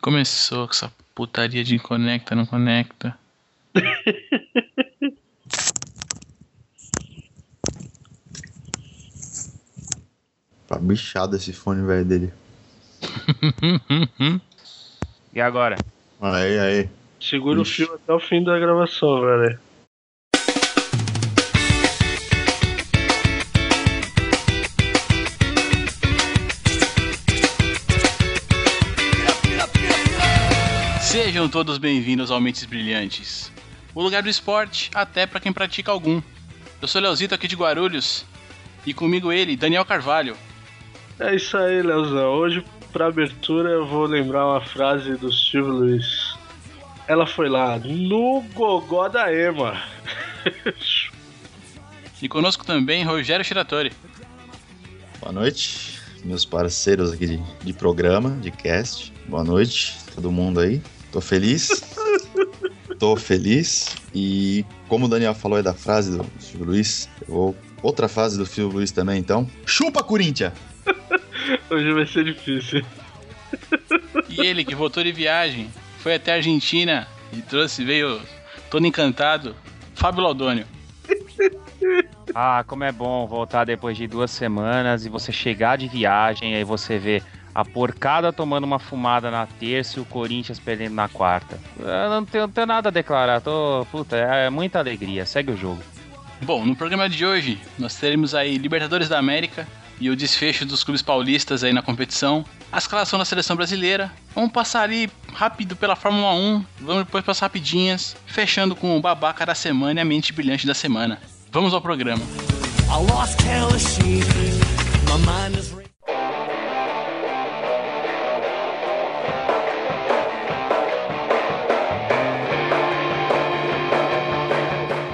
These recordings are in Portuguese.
Começou com essa putaria de conecta, não conecta. Tá bichado esse fone velho dele. E agora? Aí, aí. Segura Ixi. o fio até o fim da gravação, velho. Sejam todos bem-vindos ao Mentes Brilhantes, o lugar do esporte até pra quem pratica algum. Eu sou Leozito aqui de Guarulhos e comigo ele, Daniel Carvalho. É isso aí, Leozão. Hoje, pra abertura, eu vou lembrar uma frase do Silvio Luiz. Ela foi lá, no gogó da Ema. E conosco também Rogério Shiratori. Boa noite, meus parceiros aqui de, de programa, de cast. Boa noite, todo mundo aí. Tô feliz. Tô feliz. E como o Daniel falou aí da frase do Silvio Luiz, eu vou. Outra frase do Silvio Luiz também, então. Chupa, Corinthians! Hoje vai ser difícil. E ele que voltou de viagem, foi até a Argentina e trouxe, veio todo encantado, Fábio Laudônio. Ah, como é bom voltar depois de duas semanas e você chegar de viagem, aí você vê a porcada tomando uma fumada na terça e o Corinthians perdendo na quarta. Eu não tenho, não tenho nada a declarar, tô. Puta, é muita alegria, segue o jogo. Bom, no programa de hoje nós teremos aí Libertadores da América e o desfecho dos clubes paulistas aí na competição, a escalação da seleção brasileira. Vamos passar ali rápido pela Fórmula 1, vamos depois passar rapidinhas, fechando com o babaca da semana e a mente brilhante da semana. Vamos ao programa. I lost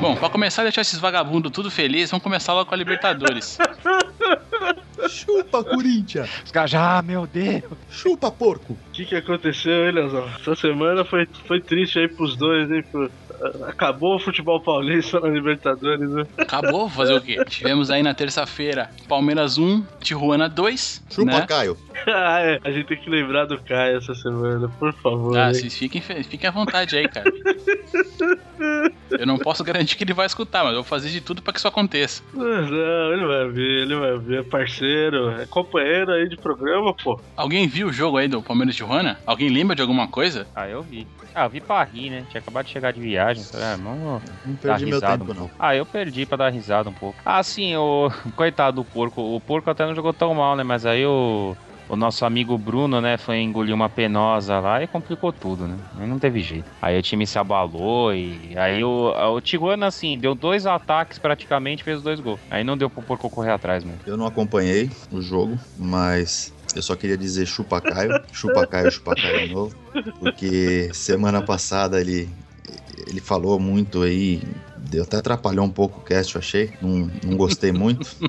Bom, pra começar a deixar esses vagabundos tudo feliz, vamos começar logo com a Libertadores. Chupa, Corinthians! Os caras já, ah, meu Deus! Chupa, porco! O que, que aconteceu, hein, Leozão? Essa semana foi, foi triste aí pros dois, hein? Pro- Acabou o futebol paulista na Libertadores, né? Acabou, fazer o quê? Tivemos aí na terça-feira Palmeiras 1, Tijuana 2. Chupa, né? Caio! ah, é. A gente tem que lembrar do Caio essa semana, por favor. Ah, vocês fiquem, fiquem à vontade aí, cara. Eu não posso garantir que ele vai escutar, mas eu vou fazer de tudo pra que isso aconteça. Mas Não, ele vai ver, ele vai ver. É parceiro, é companheiro aí de programa, pô. Alguém viu o jogo aí do Palmeiras Tijuana? Alguém lembra de alguma coisa? Ah, eu vi. Ah, eu vi pra rir, né? Tinha acabado de chegar de viagem. falei, Ah, Não dar perdi meu tempo, um não. Ah, eu perdi pra dar risada um pouco. Ah, sim, o coitado do porco. O porco até não jogou tão mal, né? Mas aí o, o nosso amigo Bruno, né, foi engolir uma penosa lá e complicou tudo, né? Não teve jeito. Aí o time se abalou e aí o, o Tijuana, assim, deu dois ataques praticamente fez dois gols. Aí não deu pro porco correr atrás, mano. Eu não acompanhei o jogo, mas eu só queria dizer chupa Caio, chupa Caio, chupa Caio de novo, porque semana passada ele, ele falou muito aí, deu até atrapalhou um pouco o cast, eu achei, não, não gostei muito.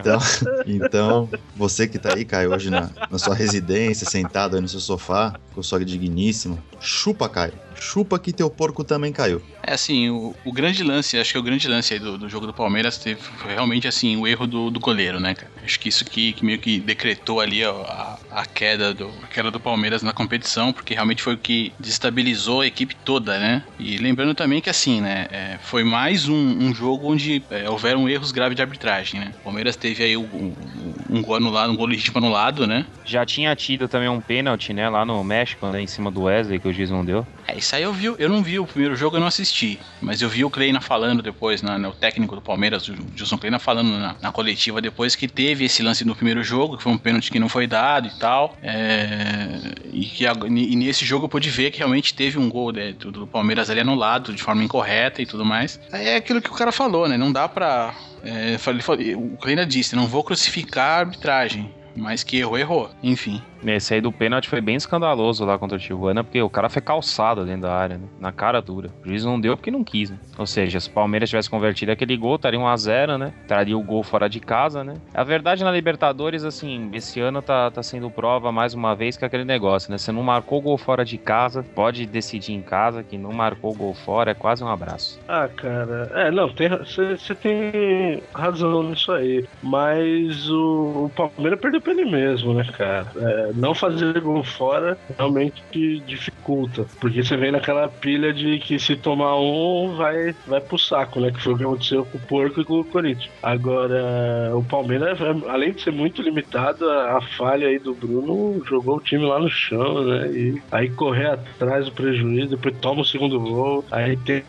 Então, então, você que tá aí, Caio, hoje na, na sua residência, sentado aí no seu sofá, com sua digníssima, chupa Caio, chupa que teu porco também caiu. É assim, o, o grande lance, acho que o grande lance aí do, do jogo do Palmeiras teve, foi realmente assim, o erro do, do goleiro, né, cara? Acho que isso que, que meio que decretou ali a, a queda do, a queda do Palmeiras na competição, porque realmente foi o que desestabilizou a equipe toda, né? E lembrando também que assim, né, é, foi mais um, um jogo onde é, houveram erros graves de arbitragem, né? O Palmeiras teve aí o- o- um gol anulado, um gol legítimo anulado, né? Já tinha tido também um pênalti, né, lá no México, né, em cima do Wesley, que o juiz não deu. É, isso aí eu vi, eu não vi o primeiro jogo, eu não assisti. Mas eu vi o Kleina falando depois, na, no técnico do Palmeiras, o Gilson Kleina falando na, na coletiva depois que teve esse lance no primeiro jogo, que foi um pênalti que não foi dado e tal. É, e, que, e nesse jogo eu pude ver que realmente teve um gol né, do, do Palmeiras ali anulado de forma incorreta e tudo mais. É aquilo que o cara falou, né? Não dá pra. É, ele falou- o Kleina disse, não vou crucificar a arbitragem. Mas que errou, errou. Enfim. Esse aí do pênalti foi bem escandaloso lá contra o Tijuana, porque o cara foi calçado dentro da área, né? Na cara dura. O juiz não deu porque não quis, né? Ou seja, se o Palmeiras tivesse convertido aquele gol, estaria 1x0, né? Traria o gol fora de casa, né? A verdade na Libertadores, assim, esse ano tá, tá sendo prova mais uma vez que é aquele negócio, né? Você não marcou gol fora de casa, pode decidir em casa, que não marcou gol fora, é quase um abraço. Ah, cara, é, não, você tem razão nisso aí. Mas o, o Palmeiras perdeu pra ele mesmo, né, cara? É, é, não fazer gol fora realmente dificulta. Porque você vem naquela pilha de que se tomar um, vai, vai pro saco, né? Que foi o que aconteceu com o Porco e com o Corinthians. Agora, o Palmeiras, além de ser muito limitado, a, a falha aí do Bruno jogou o time lá no chão, né? E aí correr atrás do prejuízo, depois toma o segundo gol, aí tem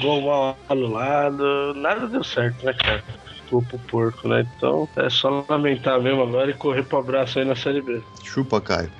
gol mal anulado, nada deu certo, né, cara? Pro, pro porco, né? Então é só lamentar mesmo agora e correr pro abraço aí na Série B. Chupa, Caio.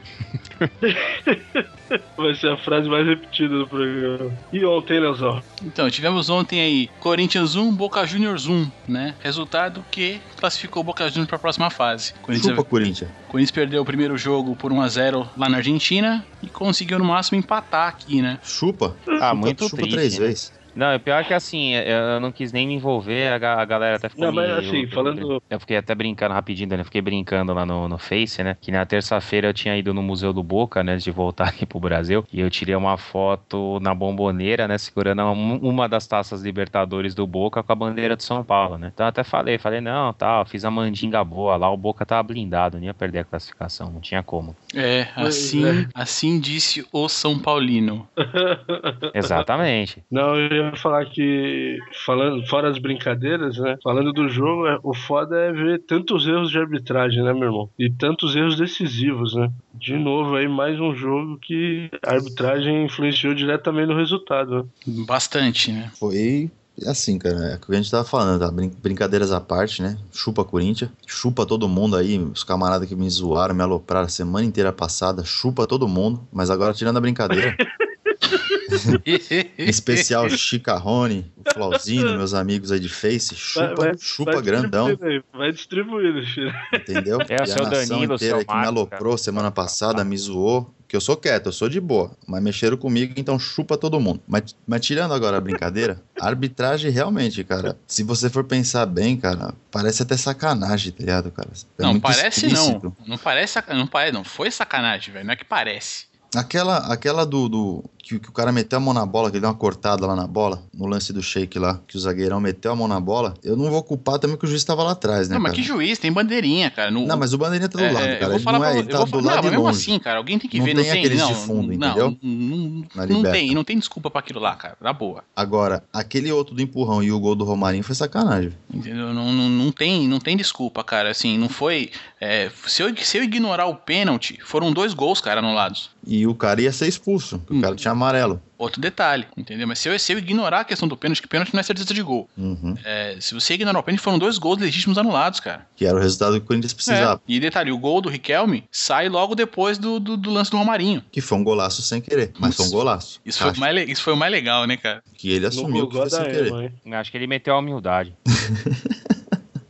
Vai ser a frase mais repetida do programa. E ontem, Leozão? Então, tivemos ontem aí Corinthians 1, Boca Juniors 1, né? Resultado que classificou o Boca Juniors para a próxima fase. Corinthians, Chupa, Corinthians. Corinthians perdeu o primeiro jogo por 1 a 0 lá na Argentina e conseguiu no máximo empatar aqui, né? Chupa. Ah, muito chupa triste, três né? vezes. Não, o pior é que assim, eu não quis nem me envolver, a, galera até ficou Não, mas assim, eu, falando. Eu fiquei até brincando rapidinho, né? Eu fiquei brincando lá no, no Face, né? Que na terça-feira eu tinha ido no Museu do Boca, né? De voltar aqui pro Brasil. E eu tirei uma foto na bomboneira, né? Segurando uma das taças Libertadores do Boca com a bandeira de São Paulo, né? Então até falei, falei, não, tá, fiz a mandinga boa lá, o Boca tava blindado, não ia perder a classificação, não tinha como. É, assim, é. assim disse o São Paulino. Exatamente. Não, eu ia falar que falando fora as brincadeiras, né? Falando do jogo, é, o foda é ver tantos erros de arbitragem, né, meu irmão? E tantos erros decisivos, né? De novo aí mais um jogo que a arbitragem influenciou diretamente no resultado. Né? Bastante, né? Foi assim, cara, é o que a gente tava falando, tá? Brincadeiras à parte, né? Chupa Corinthians, chupa todo mundo aí, os camaradas que me zoaram, me alopraram a semana inteira passada, chupa todo mundo, mas agora tirando a brincadeira. especial Chicarrone, o Flauzino, meus amigos aí de Face, chupa, vai, vai, chupa vai grandão. Vai distribuindo, filho. Entendeu? É, o seu Danilo, inteira seu que me aloprou semana passada, me zoou. Que eu sou quieto, eu sou de boa. Mas mexeram comigo, então chupa todo mundo. Mas, mas tirando agora a brincadeira, a arbitragem realmente, cara, se você for pensar bem, cara, parece até sacanagem, tá ligado, cara? É não, parece explícito. não. Não parece, não parece, não. Foi sacanagem, velho. Não é que parece. Aquela, aquela do, do que, que, o cara meteu a mão na bola, que ele deu uma cortada lá na bola, no lance do shake lá, que o zagueirão meteu a mão na bola, eu não vou culpar também que o juiz tava lá atrás, né? Não, mas cara? que juiz? Tem bandeirinha, cara. No... Não, mas o bandeirinha tá do é, lado, é, cara. Eu vou falar não é, pra, ele tá vou do lado não, mas mesmo longe. assim, cara, alguém tem que não ver, tem não tem. aqueles Não, de fundo, não, entendeu? não, não tem, não tem desculpa pra aquilo lá, cara. Na boa. Agora, aquele outro do empurrão e o gol do Romarinho foi sacanagem. Entendeu? Não, não, não, tem, não tem desculpa, cara. Assim, não foi. É, se, eu, se eu ignorar o pênalti, foram dois gols, cara, anulados. E o cara ia ser expulso, o cara tinha amarelo. Outro detalhe, entendeu? Mas se eu, se eu ignorar a questão do pênalti, que pênalti não é certeza de gol. Uhum. É, se você ignorar o pênalti, foram dois gols legítimos anulados, cara. Que era o resultado que o Corinthians precisava. É. E detalhe, o gol do Riquelme sai logo depois do, do, do lance do Romarinho. Que foi um golaço sem querer, mas foi um golaço. Isso foi, mais, isso foi o mais legal, né, cara? Que ele assumiu que foi sem querer. Mãe. Acho que ele meteu a humildade.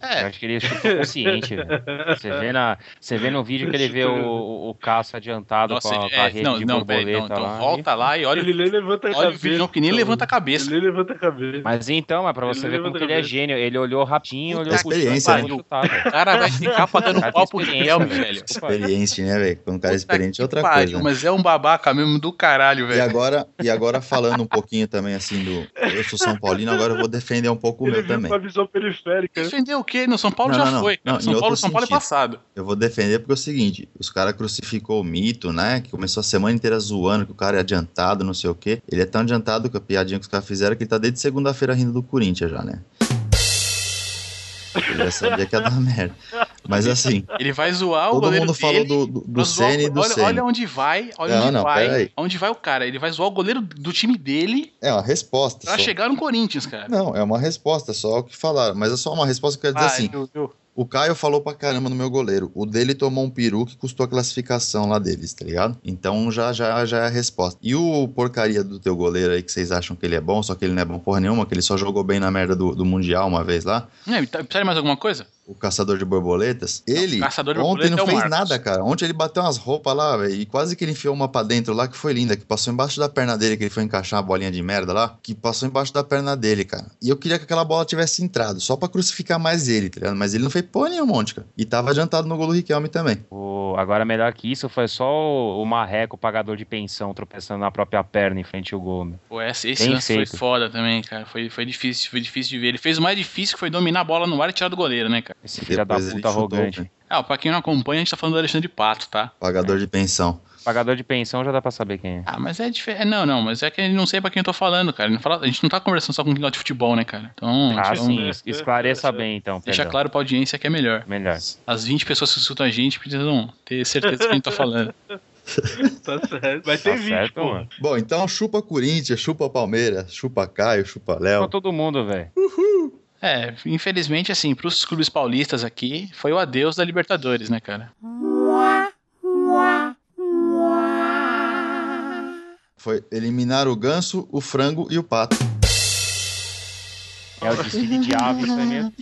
É. Eu acho que ele chutou consciente, velho. Você vê, na, você vê no vídeo que ele vê o, o, o Cássio adiantado Nossa, com a, ele- com a é, rede não, de não, borboleta não, então lá. volta lá e olha, Ele nem levanta a olha o cabeça. vídeo não, que nem levanta a cabeça. Ele nem levanta a cabeça. Mas então, é pra você Ele ver como que ele é gênio. Ele olhou rapidinho, olhou Puta e experiência, parou né? de. O cara vai ficar pagando pau pro experiência, Riquelme, velho. Experiente, né, velho? Quando o cara é experiente é outra Pariu, coisa. né? Mas é um babaca mesmo do caralho, E velho. agora, e agora falando um pouquinho também assim do. Eu sou São Paulino, agora eu vou defender um pouco o Ele meu viu também. com a visão periférica. né? Defender o quê? No São Paulo Não, já não, foi. Não, São Paulo, São Paulo é passado. Eu vou defender porque é o seguinte: os caras crucificou o mito, né? Que começou a semana inteira zoando que o cara é adiantado, não sei o quê. Ele é tão adiantado que a piadinha que os caras fizeram que ele tá desde segunda-feira rindo do Corinthians já, né? Ele já sabia que ia dar merda. Mas assim, Ele vai zoar o todo goleiro mundo falou dele. do, do, Ceni e do olha, Ceni. olha onde vai, olha Não, onde não, vai. Onde vai o cara? Ele vai zoar o goleiro do time dele É uma resposta. pra só. chegar no Corinthians, cara. Não, é uma resposta só o que falaram. Mas é só uma resposta que eu quero dizer Ah, assim: eu- eu- o Caio falou pra caramba no meu goleiro. O dele tomou um peru que custou a classificação lá deles, tá ligado? Então já, já, já é a resposta. E o porcaria do teu goleiro aí que vocês acham que ele é bom, só que ele não é bom porra nenhuma, que ele só jogou bem na merda do, do Mundial uma vez lá. Não, tá- precisa mais alguma coisa? O caçador de borboletas, ele caçador de ontem borboleta é não o fez Marcos. nada, cara. Ontem ele bateu umas roupas lá, velho, e quase que ele enfiou uma pra dentro lá que foi linda, que passou embaixo da perna dele, que ele foi encaixar uma bolinha de merda lá, que passou embaixo da perna dele, cara. E eu queria que aquela bola tivesse entrado, só pra crucificar mais ele, tá ligado? Mas ele não fez porra nenhuma, monte, cara. E tava adiantado no gol do Riquelme também. O- agora, melhor que isso, foi só o, o marreco, o pagador de pensão, tropeçando na própria perna em frente ao gol. meu. Pô, esse, esse Bem lance feito. foi foda também, cara. Foi, foi difícil, foi difícil de ver. Ele fez o mais difícil que foi dominar a bola no ar e tirar do goleiro, né, cara? Esse filho da Depois ele puta chutou, arrogante. velho. Ah, pra quem não acompanha, a gente tá falando do Alexandre Pato, tá? Pagador de pensão. Pagador de pensão já dá pra saber quem é. Ah, mas é diferente. Não, não, mas é que eu não sei pra quem eu tô falando, cara. Não fala- A gente não tá conversando só com quem gosta de futebol, né, cara? Então, Ah, então, sim, es- esclareça bem então. deixa perdão. claro pra audiência que é melhor. Melhor. As 20 pessoas que escutam a gente precisam ter certeza do que a gente tá falando. Tá certo. Vai ter Tá 20, certo, pô. mano. Bom, então chupa Corinthians, chupa Palmeiras, chupa Caio, chupa Pra Léo. todo mundo, velho. É, infelizmente, assim, pros clubes paulistas aqui, foi o adeus da Libertadores, né, cara? Foi eliminar o ganso, o frango e o pato. É o desfile de aves, mesmo.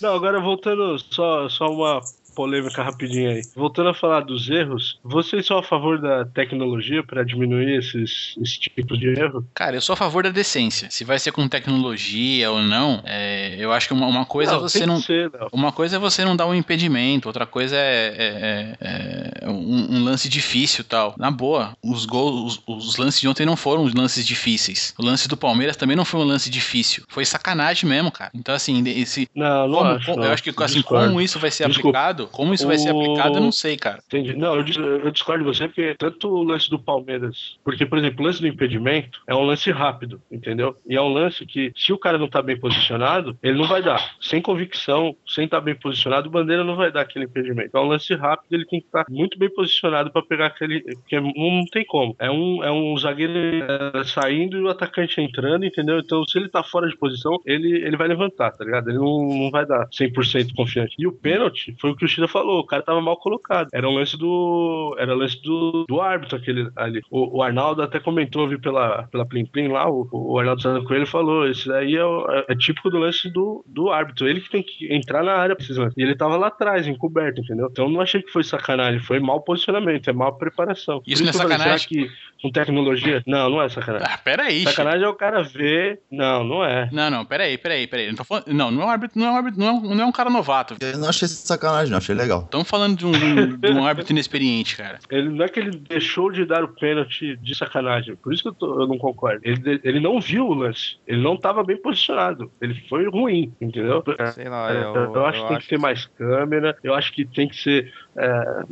Não, agora voltando, só, só uma polêmica rapidinha aí. Voltando a falar dos erros, vocês são a favor da tecnologia para diminuir esses, esse tipo de erro? Cara, eu sou a favor da decência. Se vai ser com tecnologia ou não, é, eu acho que uma, uma coisa é você não. ser, não. Uma coisa é você não dar um impedimento, outra coisa é, é- é- é um, um lance difícil e tal. Na boa, os gols, os, os lances de ontem não foram os lances difíceis. O lance do Palmeiras também não foi um lance difícil. Foi sacanagem mesmo, cara. Então, assim, esse. Não, não como- acho. como- não. eu acho que assim, Discordo. como isso vai ser Desculpa. aplicado, como isso vai ser O- aplicado, eu não sei, cara. Entendi. Não, eu, eu discordo de você, porque tanto o lance do Palmeiras. Porque, por exemplo, o lance do impedimento é um lance rápido, entendeu? E é um lance que, se o cara não tá bem posicionado, ele não vai dar. Sem convicção, sem estar bem posicionado, o bandeira não vai dar aquele impedimento. É um lance rápido, ele tem que estar muito bem posicionado pra pegar aquele. Porque não, tem como. É um, é um zagueiro é, saindo e o atacante entrando, entendeu? Então, se ele tá fora de posição, ele, ele vai levantar, tá ligado? Ele não, não vai dar 100% confiante. E o pênalti foi o que o Chida falou, o cara tava mal colocado. Era um lance do. Era o lance do, do árbitro aquele ali. O, o Arnaldo até comentou, vi pela, pela Plim Plim lá, o, o Arnaldo Santa Coelho falou: esse daí é, é- é típico do lance do, do árbitro. Ele que tem que entrar na área lances. E ele tava lá atrás, encoberto, entendeu? Então eu não achei que foi sacanagem, foi mau posicionamento, é má preparação. Isso não é sacanagem? Será que com tecnologia? Não, não é sacanagem. Ah, peraí. Sacanagem é o cara ver. Não, não é. Não, não, peraí, peraí, peraí. Não, tô falando... não, não é um árbitro, não é um árbitro, não é um, não é um cara novato. Eu não achei sacanagem, não, achei legal. Estamos falando de um, de um- árbitro inexperiente, cara. Ele não é que ele deixou de dar o pênalti de sacanagem. Por isso que eu, tô- eu não concordo. Ele, ele não viu o lance. Ele não estava bem posicionado. Ele foi ruim, entendeu? Sei lá, É, eu, eu, acho que tem que ter mais câmera. Eu acho que tem que ser é,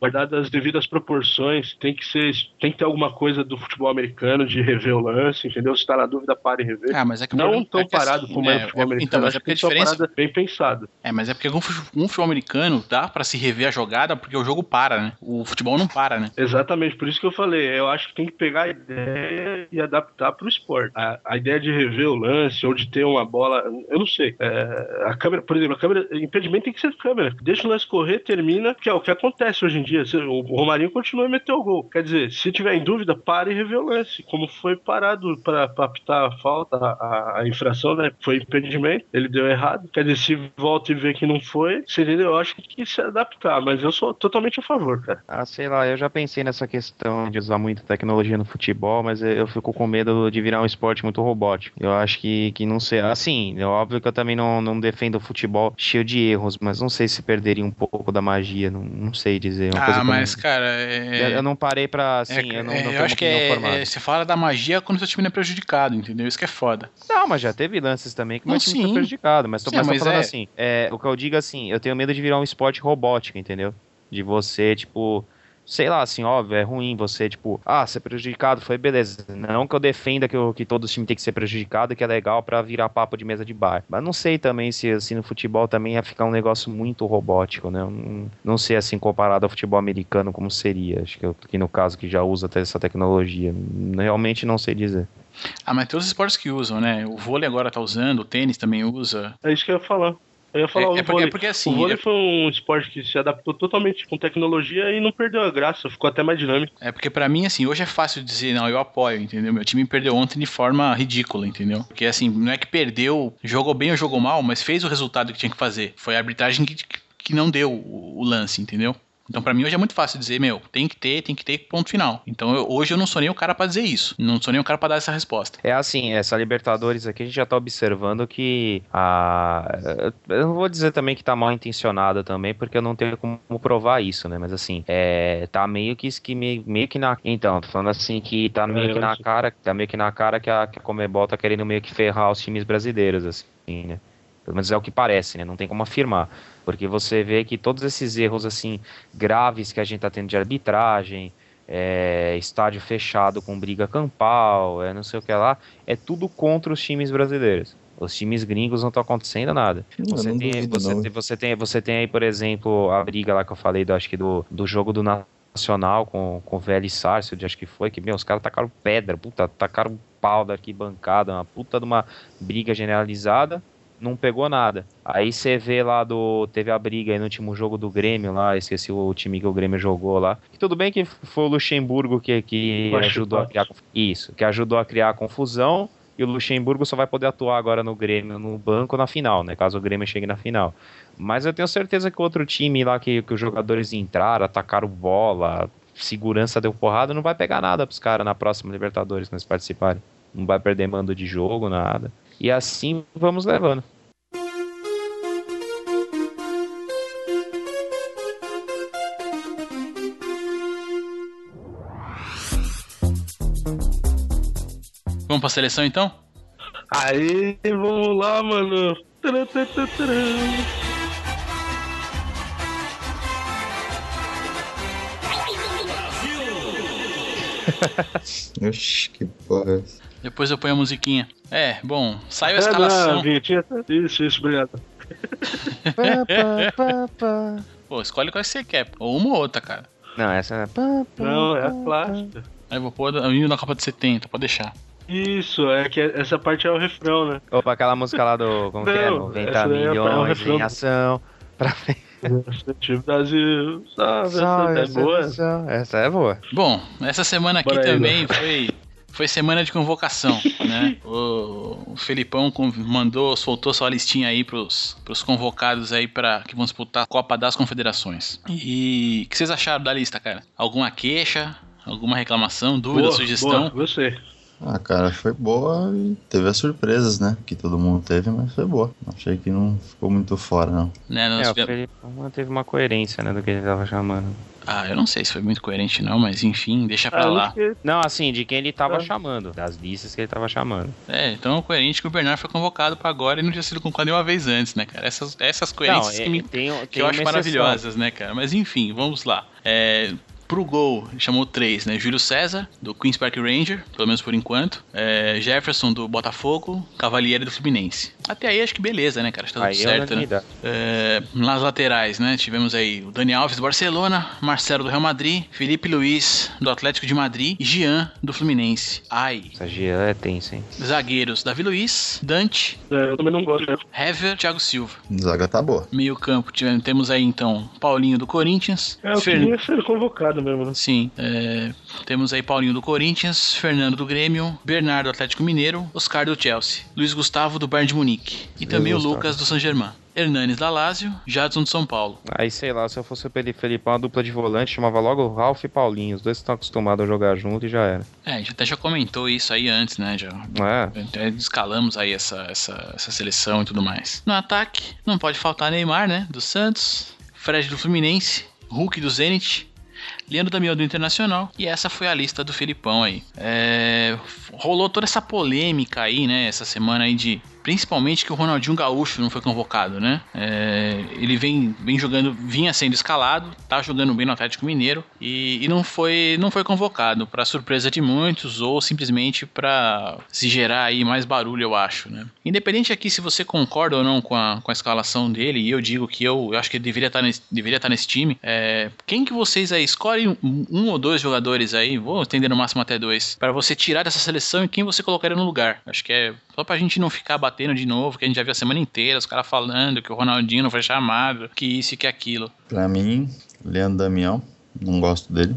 guardado as devidas proporções. Tem que ser, tem que ter alguma coisa do futebol americano de rever o lance, entendeu? Se tá na dúvida, pare e rever. Ah, mas é que não tão é que, assim, parado como é, é, o futebol é- americano. Então, mas é porque a diferença. parada bem pensada. É, mas é porque fu- um futebol americano dá pra se rever a jogada porque o jogo para, né? O futebol não para, né? Exatamente, por isso que eu falei, eu acho que tem que pegar a ideia e adaptar para o esporte. A, a ideia de rever o lance ou de ter uma bola, eu não sei. É, a câmera, por exemplo, a câmera, impedimento tem que ser câmera. Deixa o lance correr, termina, que é o que acontece hoje em dia. O Romarinho continua a meter o gol. Quer dizer, se tiver em dúvida, pare e rever o lance. Como foi parado para apitar a falta, a, a infração, né? Foi impedimento, ele deu errado. Quer dizer, se volta e vê que não foi, seria, eu acho que tem que se adaptar, mas eu sou totalmente a favor, cara. Ah, sei lá, eu já pensei nessa questão de usar muita tecnologia no futebol, mas eu fico com medo de virar um esporte muito robótico. Eu acho que, que não sei. Assim, é óbvio que eu também não, não defendo o futebol cheio de erros, mas não sei se perderia um pouco da magia, não, não sei dizer. É Ah, eu mas, cara, Eu, é. eu não parei pra, assim, é- eu não, é, não eu acho que é, é- você fala da magia quando o seu time não é prejudicado, entendeu? Isso que é foda. Não, mas já teve lances também que Não, meu time sim. foi prejudicado. Mas tô, Sim, mas falando é- assim, é, o que eu digo assim, eu tenho medo de virar um esporte robótico, entendeu? De você, tipo, sei lá, assim, óbvio, é ruim você, tipo, ah, ser prejudicado foi beleza. Não que eu defenda que, que todo time tem que ser prejudicado, que é legal pra virar papo de mesa de bar. Mas não sei também se, assim, no futebol também ia ficar um negócio muito robótico, né? Não, não sei, assim, comparado ao futebol americano como seria. Acho que, eu, que no caso que já usa até essa tecnologia. Realmente não sei dizer. Ah, mas tem os esportes que usam, né? O vôlei agora tá usando, o tênis também usa. É isso que eu ia falar. Eu ia falar É, o é porque, é porque O assim, vôlei é, foi um esporte que se adaptou totalmente com tecnologia e não perdeu a graça, ficou até mais dinâmico. é porque pra mim, assim, hoje é fácil dizer, não, eu apoio, entendeu? Meu time perdeu ontem de forma ridícula, entendeu? Porque assim, não é que perdeu, jogou bem ou jogou mal, mas fez o resultado que tinha que fazer. Foi a arbitragem que, que não deu o, o lance, entendeu? Então, pra mim, hoje é muito fácil dizer, meu, tem que ter, tem que ter, ponto final. Então, eu- hoje eu não sou nem o cara pra dizer isso. Não sou nem o cara pra dar essa resposta. É assim, essa Libertadores aqui a gente já tá observando que a. Eu não vou dizer também que tá mal intencionada também, porque eu não tenho como provar isso, né? Mas assim, é. Tá meio que, que meio, meio que na. Então, tô falando assim que tá meio que na cara. Tá meio que na cara que a, que a Comebol tá querendo meio que ferrar os times brasileiros, assim, né? Pelo menos é o que parece, né? Não tem como afirmar. Porque você vê que todos esses erros, assim, graves que a gente tá tendo de arbitragem, é, estádio fechado com briga campal, é, não sei o que lá, é tudo contra os times brasileiros. Os times gringos não estão acontecendo nada. Eu Você não tem, você, não. tem, você, tem, você tem aí, por exemplo, a briga lá que eu falei, do, acho que do, do jogo do Nacional com, com o VL Sarsfield, acho que foi, que, meu, os caras tacaram pedra, puta, tacaram pau da arquibancada, uma puta de uma briga generalizada, não pegou nada. Aí você vê lá do. Teve a briga aí no último jogo do Grêmio lá, esqueci o time que o Grêmio jogou lá. Que tudo bem que foi o Luxemburgo que, que ajudou a criar. Isso, que ajudou a criar a confusão. E o Luxemburgo só vai poder atuar agora no Grêmio, no banco, na final, né? Caso o Grêmio chegue na final. Mas eu tenho certeza que o outro time lá que, que os jogadores entraram, atacaram bola, segurança deu porrada, não vai pegar nada pros caras na próxima Libertadores quando eles participarem. Não vai perder mando de jogo, nada. E assim vamos levando. Vamos pra seleção então? Aí, vamos lá, mano. Taran, taran. Oxi, que porra. é essa? Depois eu ponho a musiquinha. É, bom, saiu a É, não, escalação. vinhetinha. Isso, isso, obrigado. Pô, escolhe qual que você quer. Ou uma ou outra, cara. Não, essa é. Não, é a plástica. Aí eu vou pôr o hino da Copa de 70, pode deixar. Isso, é que essa parte é o refrão, né? Opa, aquela música lá do. Como que é? Não, 90 essa daí é- é milhões refrão. em ação. Pra Time Brasil. Ah, essa é boa. Essa é boa. Bom, essa semana aqui Bora aí, também foi, foi semana de convocação, né? O, o Felipão mandou, soltou sua listinha aí pros, pros convocados aí para que vão disputar a Copa das Confederações. E o que vocês acharam da lista, cara? Alguma queixa? Alguma reclamação, dúvida, Boa, sugestão? Boa, você. Ah, cara, foi boa e teve as surpresas, né? Que todo mundo teve, mas foi boa. Achei que não ficou muito fora, não. Né, nós É, Felipe manteve uma coerência, né, do que ele tava chamando. Ah, eu não sei se foi muito coerente não, mas enfim, deixa pra Ah, lá. não fiquei- Não, assim, de quem ele tava Ah. chamando. Das listas que ele tava chamando. É, então é coerente que o Bernard foi convocado pra agora e não tinha sido convocado nenhuma vez antes, né, cara? Essas, essas coerências Não, que é, me tem, que tem eu uma acho exceção. maravilhosas, né, cara? Mas enfim, vamos lá. É, pro gol, ele chamou três, né? Júlio César, do Queen's Park Ranger, pelo menos por enquanto. É, Jefferson, do Botafogo. Cavalieri, do Fluminense. Até aí acho que beleza, né, cara? Acho que tá Aí tudo é certo, né? É, nas laterais, né? Tivemos aí o Dani Alves do Barcelona, Marcelo do Real Madrid, Felipe Luiz do Atlético de Madrid e Jean do Fluminense. Ai. Essa Jean é tensa, hein? Zagueiros, Davi Luiz, Dante, é, eu também não gosto, né? Hever, Thiago Silva. Zaga tá boa. Meio campo, tivemos, temos aí então Paulinho do Corinthians. É, eu Fer- queria ser convocado mesmo, né? Sim, é, temos aí Paulinho do Corinthians, Fernando do Grêmio, Bernardo do Atlético Mineiro, Oscar do Chelsea, Luiz Gustavo do Bayern de Munique e também o Gustavo. Lucas do San Germain. Hernanes da Lazio, Jadson do São Paulo. Aí, sei lá, se eu fosse o Felipe Felipão, a dupla de volante chamava logo Ralf e Paulinho. Os dois estão acostumados a jogar junto e já era. É, a gente até já comentou isso aí antes, né? Já é? escalamos aí essa, essa, essa seleção e tudo mais. No ataque, não pode faltar Neymar, né? Do Santos, Fred do Fluminense, Hulk do Zenit, Leandro Damião do Internacional. E essa foi a lista do Felipão aí. É, rolou toda essa polêmica aí, né? Essa semana aí de. Principalmente que o Ronaldinho Gaúcho não foi convocado, né? É, ele vem, vem jogando, vinha sendo escalado, tá jogando bem no Atlético Mineiro e, e não foi não foi convocado para surpresa de muitos ou simplesmente para se gerar aí mais barulho, eu acho, né? Independente aqui se você concorda ou não com a, com a escalação dele, e eu digo que eu, eu acho que ele deveria estar nesse, deveria estar nesse time. É, quem que vocês aí escolhem um, um ou dois jogadores aí, vou estender no máximo até dois, para você tirar dessa seleção e quem você colocaria no lugar? Acho que é só pra gente não ficar batendo de novo, que a gente já viu a semana inteira, os caras falando que o Ronaldinho não foi chamado, que isso e que aquilo. Pra mim, Leandro Damião, não gosto dele.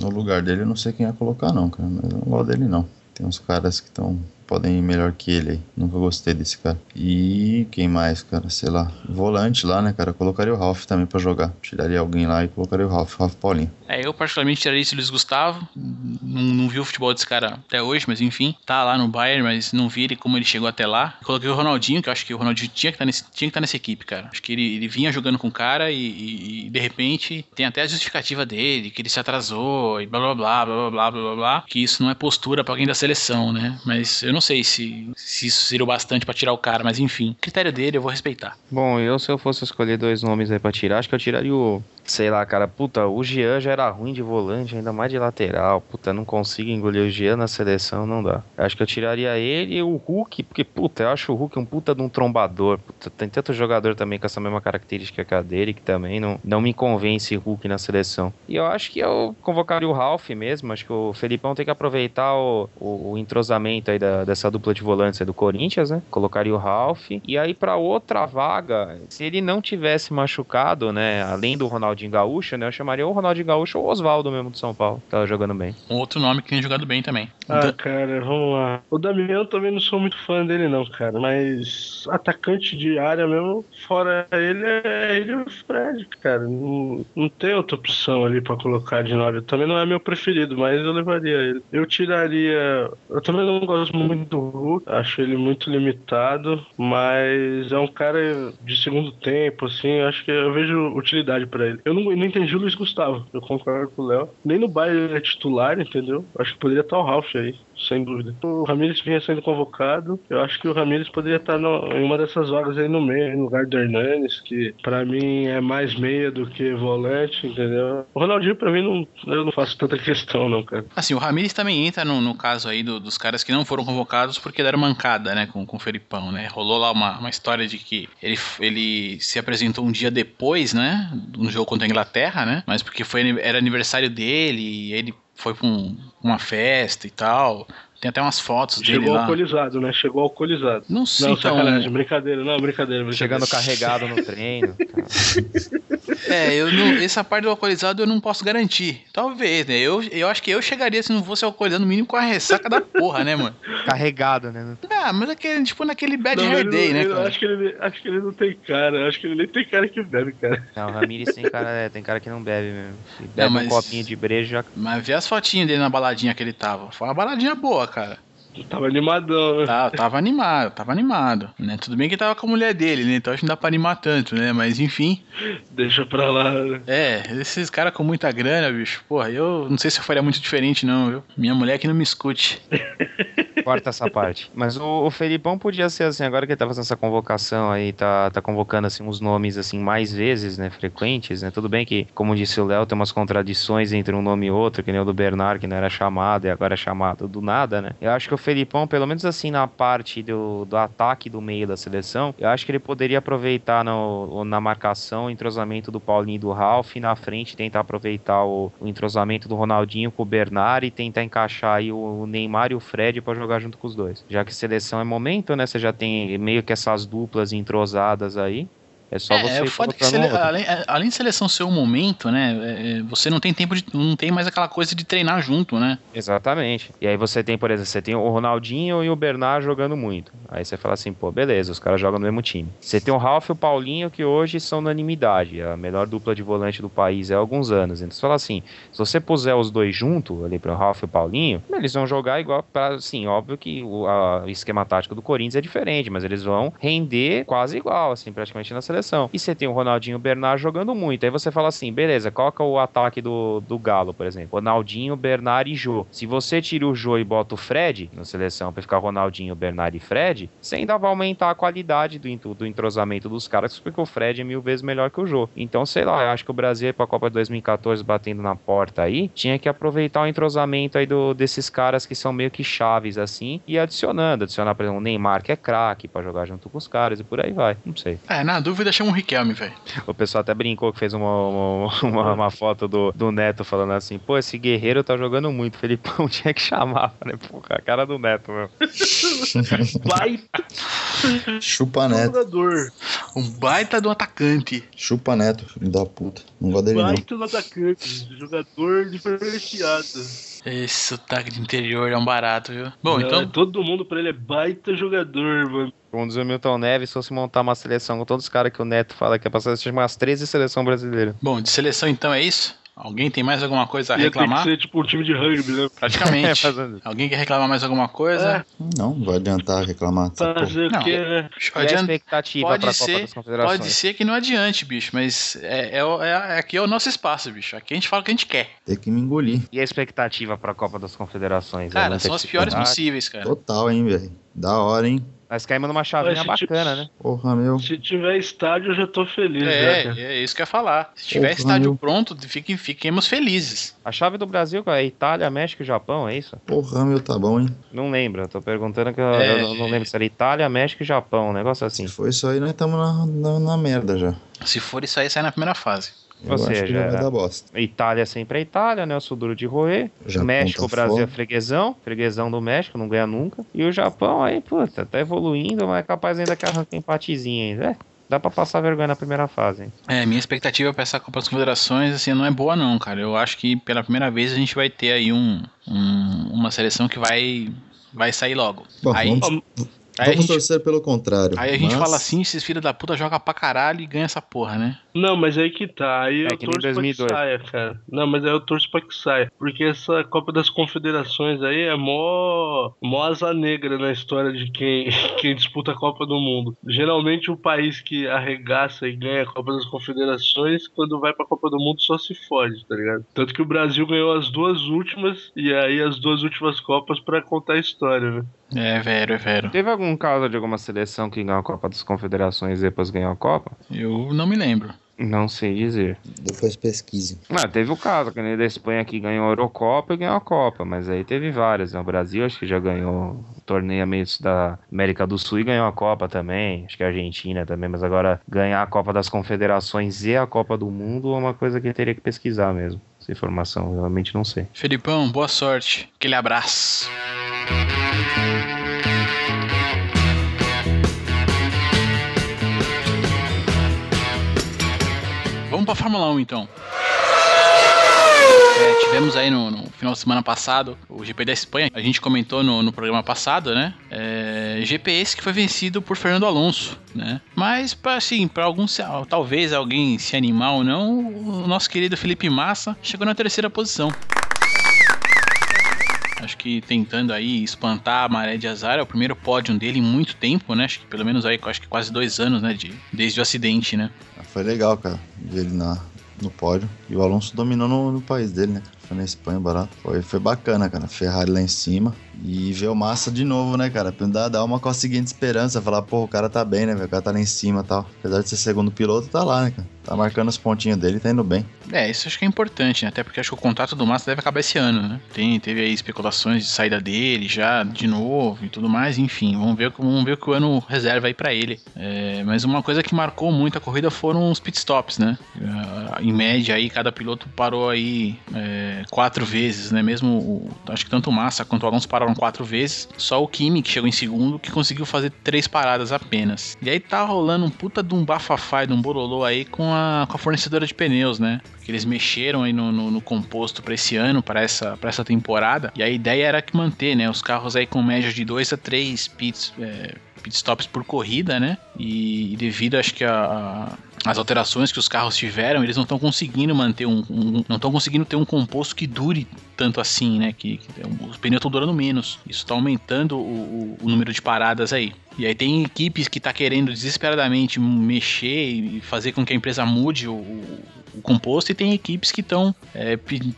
No lugar dele, eu não sei quem ia colocar, não, cara. Mas eu não gosto dele, não. Tem uns caras que estão podem ir melhor que ele aí. Nunca gostei desse cara. E quem mais, cara? Sei lá. Volante lá, né, cara? Colocaria o Ralph também pra jogar. Tiraria alguém lá e colocaria o Ralph, Ralph Paulinho. É, eu particularmente tiraria esse Luiz Gustavo. não, não vi o futebol desse cara até hoje, mas enfim, tá lá no Bayern, mas não vi ele como ele chegou até lá. Coloquei o Ronaldinho, que eu acho que o Ronaldinho tinha que estar nesse, tinha que estar nessa equipe, cara. Acho que ele, ele vinha jogando com o cara e, e- e, de repente tem até a justificativa dele, que ele se atrasou e blá blá blá blá blá blá blá blá, que isso não é postura pra alguém da seleção, né? Mas eu não sei se, se isso seria o bastante pra tirar o cara, mas enfim, critério dele eu vou respeitar. Bom, eu se eu fosse escolher dois nomes aí pra tirar, acho que eu tiraria o. Sei lá, cara, puta, o Jean já era ruim de volante, ainda mais de lateral. Puta, não consigo engolir o Jean na seleção, não dá. Acho que eu tiraria ele e o Hulk, porque, puta, eu acho o Hulk um puta de um trombador. Puta, tem tanto jogador também com essa mesma característica que a dele, que também não, não me convence Hulk na seleção. E eu acho que eu convocaria o Ralph mesmo. Acho que o Felipão tem que aproveitar o, o, o entrosamento aí da- dessa dupla de volantes aí do Corinthians, né? Colocaria o Ralph. E aí, pra outra vaga, se ele não tivesse machucado, né? Além do Ronaldinho Gaúcho, né? Eu chamaria o Ronaldinho Gaúcho ou o Oswaldo mesmo do São Paulo. que Tava jogando bem. Um outro nome que tem jogado bem também. Ah, Dan- cara, vamos lá. O Damião eu também não sou muito fã dele, não, cara. Mas atacante de área mesmo, fora ele, é ele e o Fred, cara. Não, não tem outra opção ali pra colocar de nove. Também não é meu preferido, mas eu levaria ele. Eu tiraria. Eu também não gosto muito do Hulk, acho ele muito limitado, mas é um cara de segundo tempo, assim. Acho que eu vejo utilidade pra ele. Eu não, não entendi o Luiz Gustavo, eu concordo com o Léo. Nem no Bayern ele é titular, entendeu? Acho que poderia estar o Ralf aí, sem dúvida. O Ramires vinha sendo convocado, eu acho que o Ramires poderia estar no- em uma dessas vagas aí no meio, no lugar do Hernanes, que pra mim é mais meia do que volante, entendeu? O Ronaldinho pra mim não, eu não faço tanta questão, não, cara. Assim, o Ramires também entra no, no caso aí do- dos caras que não foram convocados porque deram mancada, né, com, com o Felipão, né? Rolou lá uma, uma história de que ele, ele se apresentou um dia depois, né, no jogo contra a Inglaterra, né? Mas porque foi, era aniversário dele e ele foi um- uma festa e tal. Tem até umas fotos dele Chegou lá. alcoolizado, né? Chegou alcoolizado. Não sei, Não, então... sacanagem, brincadeira, não, brincadeira, brincadeira. Chegando carregado no treino. É, eu não, essa parte do alcoolizado eu não posso garantir. Talvez, né? Eu, eu acho que eu chegaria se não fosse alcoolizado, no mínimo com a ressaca da porra, né, mano? carregado, né? Ah, mas aquele, tipo naquele bad Não, hair day, não- né, cara? Acho que, ele, acho que ele não tem cara, acho que ele nem tem cara que bebe, cara. Não, o Ramires tem cara, é, tem cara que não bebe mesmo. Se bebe Não, mas- um copinho de breja, já Mas vê as fotinhas dele na baladinha que ele tava. Foi uma baladinha boa, cara. Tava animadão, né? Tá, tava animado, tava animado. Né? Tudo bem que tava com a mulher dele, né? Então acho que não dá pra animar tanto, né? Mas enfim. Deixa pra lá. né? É, esses caras com muita grana, bicho. Porra, eu não sei se eu faria muito diferente, não, viu? Minha mulher que não me escute. corta essa parte. Mas o, o Felipão podia ser assim, agora que ele tá fazendo essa convocação aí, tá, tá convocando assim uns nomes assim mais vezes, né, frequentes, né? Tudo bem que, como disse o Léo, tem umas contradições entre um nome e outro, que nem o do Bernard, que não era chamado e agora é chamado do nada, né? Eu acho que o Felipão, pelo menos assim na parte do, do ataque do meio da seleção, eu acho que ele poderia aproveitar no, na marcação o entrosamento do Paulinho e do Ralf e na frente tentar aproveitar o, o entrosamento do Ronaldinho com o Bernard e tentar encaixar aí o Neymar e o Fred pra jogar junto com os dois. Já que seleção é momento, né? Você já tem meio que essas duplas entrosadas aí. É só é, você é foda que sele- além, é, além de seleção ser um momento, né? é, é, você não tem tempo de. não tem mais aquela coisa de treinar junto, né? Exatamente. E aí você tem, por exemplo, você tem o Ronaldinho e o Bernard jogando muito. Aí você fala assim, pô, beleza, os caras jogam no mesmo time. Você tem o Ralf e o Paulinho que hoje são unanimidade. A melhor dupla de volante do país há alguns anos. Então você fala assim, se você puser os dois juntos ali para o Ralf e o Paulinho, eles vão jogar igual para, assim, óbvio que o esquema tático do Corinthians é diferente, mas eles vão render quase igual, assim, praticamente na seleção. E você tem o Ronaldinho Bernard jogando muito. Aí você fala assim, beleza, que é o ataque do, do Galo, por exemplo? Ronaldinho, Bernard e Jô. Se você tira o Jô e bota o Fred na seleção pra ficar Ronaldinho, Bernard e Fred, você ainda vai aumentar a qualidade do, do entrosamento dos caras, porque o Fred é mil vezes melhor que o Jô. Então, sei lá, eu acho que o Brasil ir pra Copa de 2014 batendo na porta aí, tinha que aproveitar o entrosamento aí do, desses caras que são meio que chaves assim, e adicionando, adicionar, por exemplo, o Neymar que é craque pra jogar junto com os caras e por aí vai. Não sei. É, na dúvida chama o Riquelme, velho. O pessoal até brincou que fez uma, uma, uma- uma foto do, do Neto falando assim, pô, esse guerreiro tá jogando muito, Felipão tinha que chamar. Falei, pô, a cara do Neto, meu. Baita Chupa neto. jogador. Um baita do atacante. Chupa neto, filho da puta. Não gosto dele não. Baita no atacante. Jogador diferenciado. Esse sotaque de interior é um barato, viu? Bom, Não, então. Todo mundo pra ele é baita jogador, mano. Como diz o Milton Neves, se fosse montar uma seleção com todos os caras que o Neto fala que é pra ser umas 13 seleção brasileira. Bom, de seleção então é isso? Alguém tem mais alguma coisa a Ia ter que reclamar? ser tipo um time de rugby, né? Praticamente. Fazendo- Alguém quer reclamar mais alguma coisa? Não, não vai adiantar reclamar. Fazer Não. o quê, né? A expectativa Pode pra Copa ser, das Confederações? Pode ser que não adiante, bicho, mas é, é, o- é- aqui é o nosso espaço, bicho. Aqui a gente fala o que a gente quer. Tem que me engolir. E a expectativa pra Copa das Confederações? É Cara, muita são as piores dificuldade? possíveis, cara. Total, hein, velho. Da hora, hein? Nós caímos numa chavinha Mas bacana, né? Porra, meu. Se tiver estádio, eu já tô feliz. É, cara? é isso que eu ia falar. Se tiver Porra, estádio meu. pronto, fiquem, fiquemos felizes. A chave do Brasil é Itália, México e Japão, é isso? Porra, meu, tá bom, hein? Não lembro, tô perguntando que eu, É. eu não- não lembro se era Itália, México e Japão, um negócio assim. Se for isso aí, nós estamos na, na, na merda já. Se for isso aí, sai na primeira fase. Eu Ou acho que seja, já vai dar bosta. Itália sempre é Itália, né? O sul duro de roer. Japão México, tá Brasil é freguesão. Freguesão do México, não ganha nunca. E o Japão aí, puta, tá evoluindo, mas é capaz ainda que arranca empatezinho ainda. É, dá pra passar vergonha na primeira fase, hein? É, minha expectativa pra essa Copa das Confederações, assim, não é boa não, cara. Eu acho que pela primeira vez a gente vai ter aí um, um- uma seleção que vai, vai sair logo. Bom, aí, vamos, aí a vamos gente, torcer pelo contrário. aí a gente mas- fala assim, esses filhos da puta jogam pra caralho e ganha essa porra, né? Não, mas aí que tá. Aí É eu torço 2002. pra que saia, cara. Não, mas aí eu torço pra que saia. Porque essa Copa das Confederações aí é mó, mó asa negra na história de quem, quem disputa a Copa do Mundo. Geralmente o país que arregaça e ganha a Copa das Confederações, quando vai pra Copa do Mundo só se fode, tá ligado? Tanto que o Brasil ganhou as duas últimas e aí as duas últimas Copas pra contar a história, né? É, velho, é velho. Teve algum caso de alguma seleção que ganhou a Copa das Confederações e depois ganhou a Copa? Eu não me lembro. Não sei dizer. Depois pesquise. Ah, teve o caso, que nem da Espanha que ganhou a Eurocopa e ganhou a Copa, mas aí teve várias. né? O Brasil acho que já ganhou o torneio meio da América do Sul e ganhou a Copa também. Acho que a Argentina também, mas agora ganhar a Copa das Confederações e a Copa do Mundo é uma coisa que teria que pesquisar mesmo. Informação, eu realmente não sei. Felipão, boa sorte. Aquele abraço. Vamos pra Fórmula 1 então. Tivemos aí no, no final de semana passado o GP da Espanha. A gente comentou no, no programa passado, né? É, GP esse que foi vencido por Fernando Alonso, né? Mas, pra, assim, para alguns, talvez alguém se animar ou não, o nosso querido Felipe Massa chegou na terceira posição. Acho que tentando aí espantar a maré de azar, é o primeiro pódio dele em muito tempo, né? Acho que pelo menos aí, acho que quase dois anos, né? De, desde o acidente, né? Foi legal, cara, ver ele na, no pódio. E o Alonso dominou no, no país dele, né? Foi na Espanha, barato. Foi, foi bacana, cara. Ferrari lá em cima. E ver o Massa de novo, né, cara? Dar, dar uma conseguinte esperança. Falar, pô, o cara tá bem, né? O cara tá lá em cima e tal. Apesar de ser segundo piloto, tá lá, né, cara? Tá marcando os pontinhos dele, tá indo bem. É, isso acho que é importante, né? Até porque acho que o contrato do Massa deve acabar esse ano, né? Tem, teve aí especulações de saída dele já de novo e tudo mais, enfim, vamos ver, vamos ver o que o ano reserva aí pra ele. É, mas uma coisa que marcou muito a corrida foram os pitstops, né? Em média aí, cada piloto parou aí é, quatro vezes, né? Mesmo, o- acho que tanto o Massa quanto o Alonso pararam quatro vezes, só o Kimi, que chegou em segundo, que conseguiu fazer três paradas apenas. E aí tá rolando um puta de um bafafá, e de um borolô aí com a, com a fornecedora de pneus, né? que eles mexeram aí no, no, no composto para esse ano, para essa, essa temporada. E a ideia era que manter, né? Os carros aí com média de 2 a 3 pits, é, pitstops por corrida, né? E, e devido, acho que a, a- as alterações que os carros tiveram, eles não estão conseguindo manter um, um- não estão conseguindo ter um composto que dure tanto assim, né? Que, que os pneus estão durando menos. Isso está aumentando o, o- o número de paradas aí. E aí tem equipes que tá querendo desesperadamente mexer e fazer com que a empresa mude o, o- composto e tem equipes que estão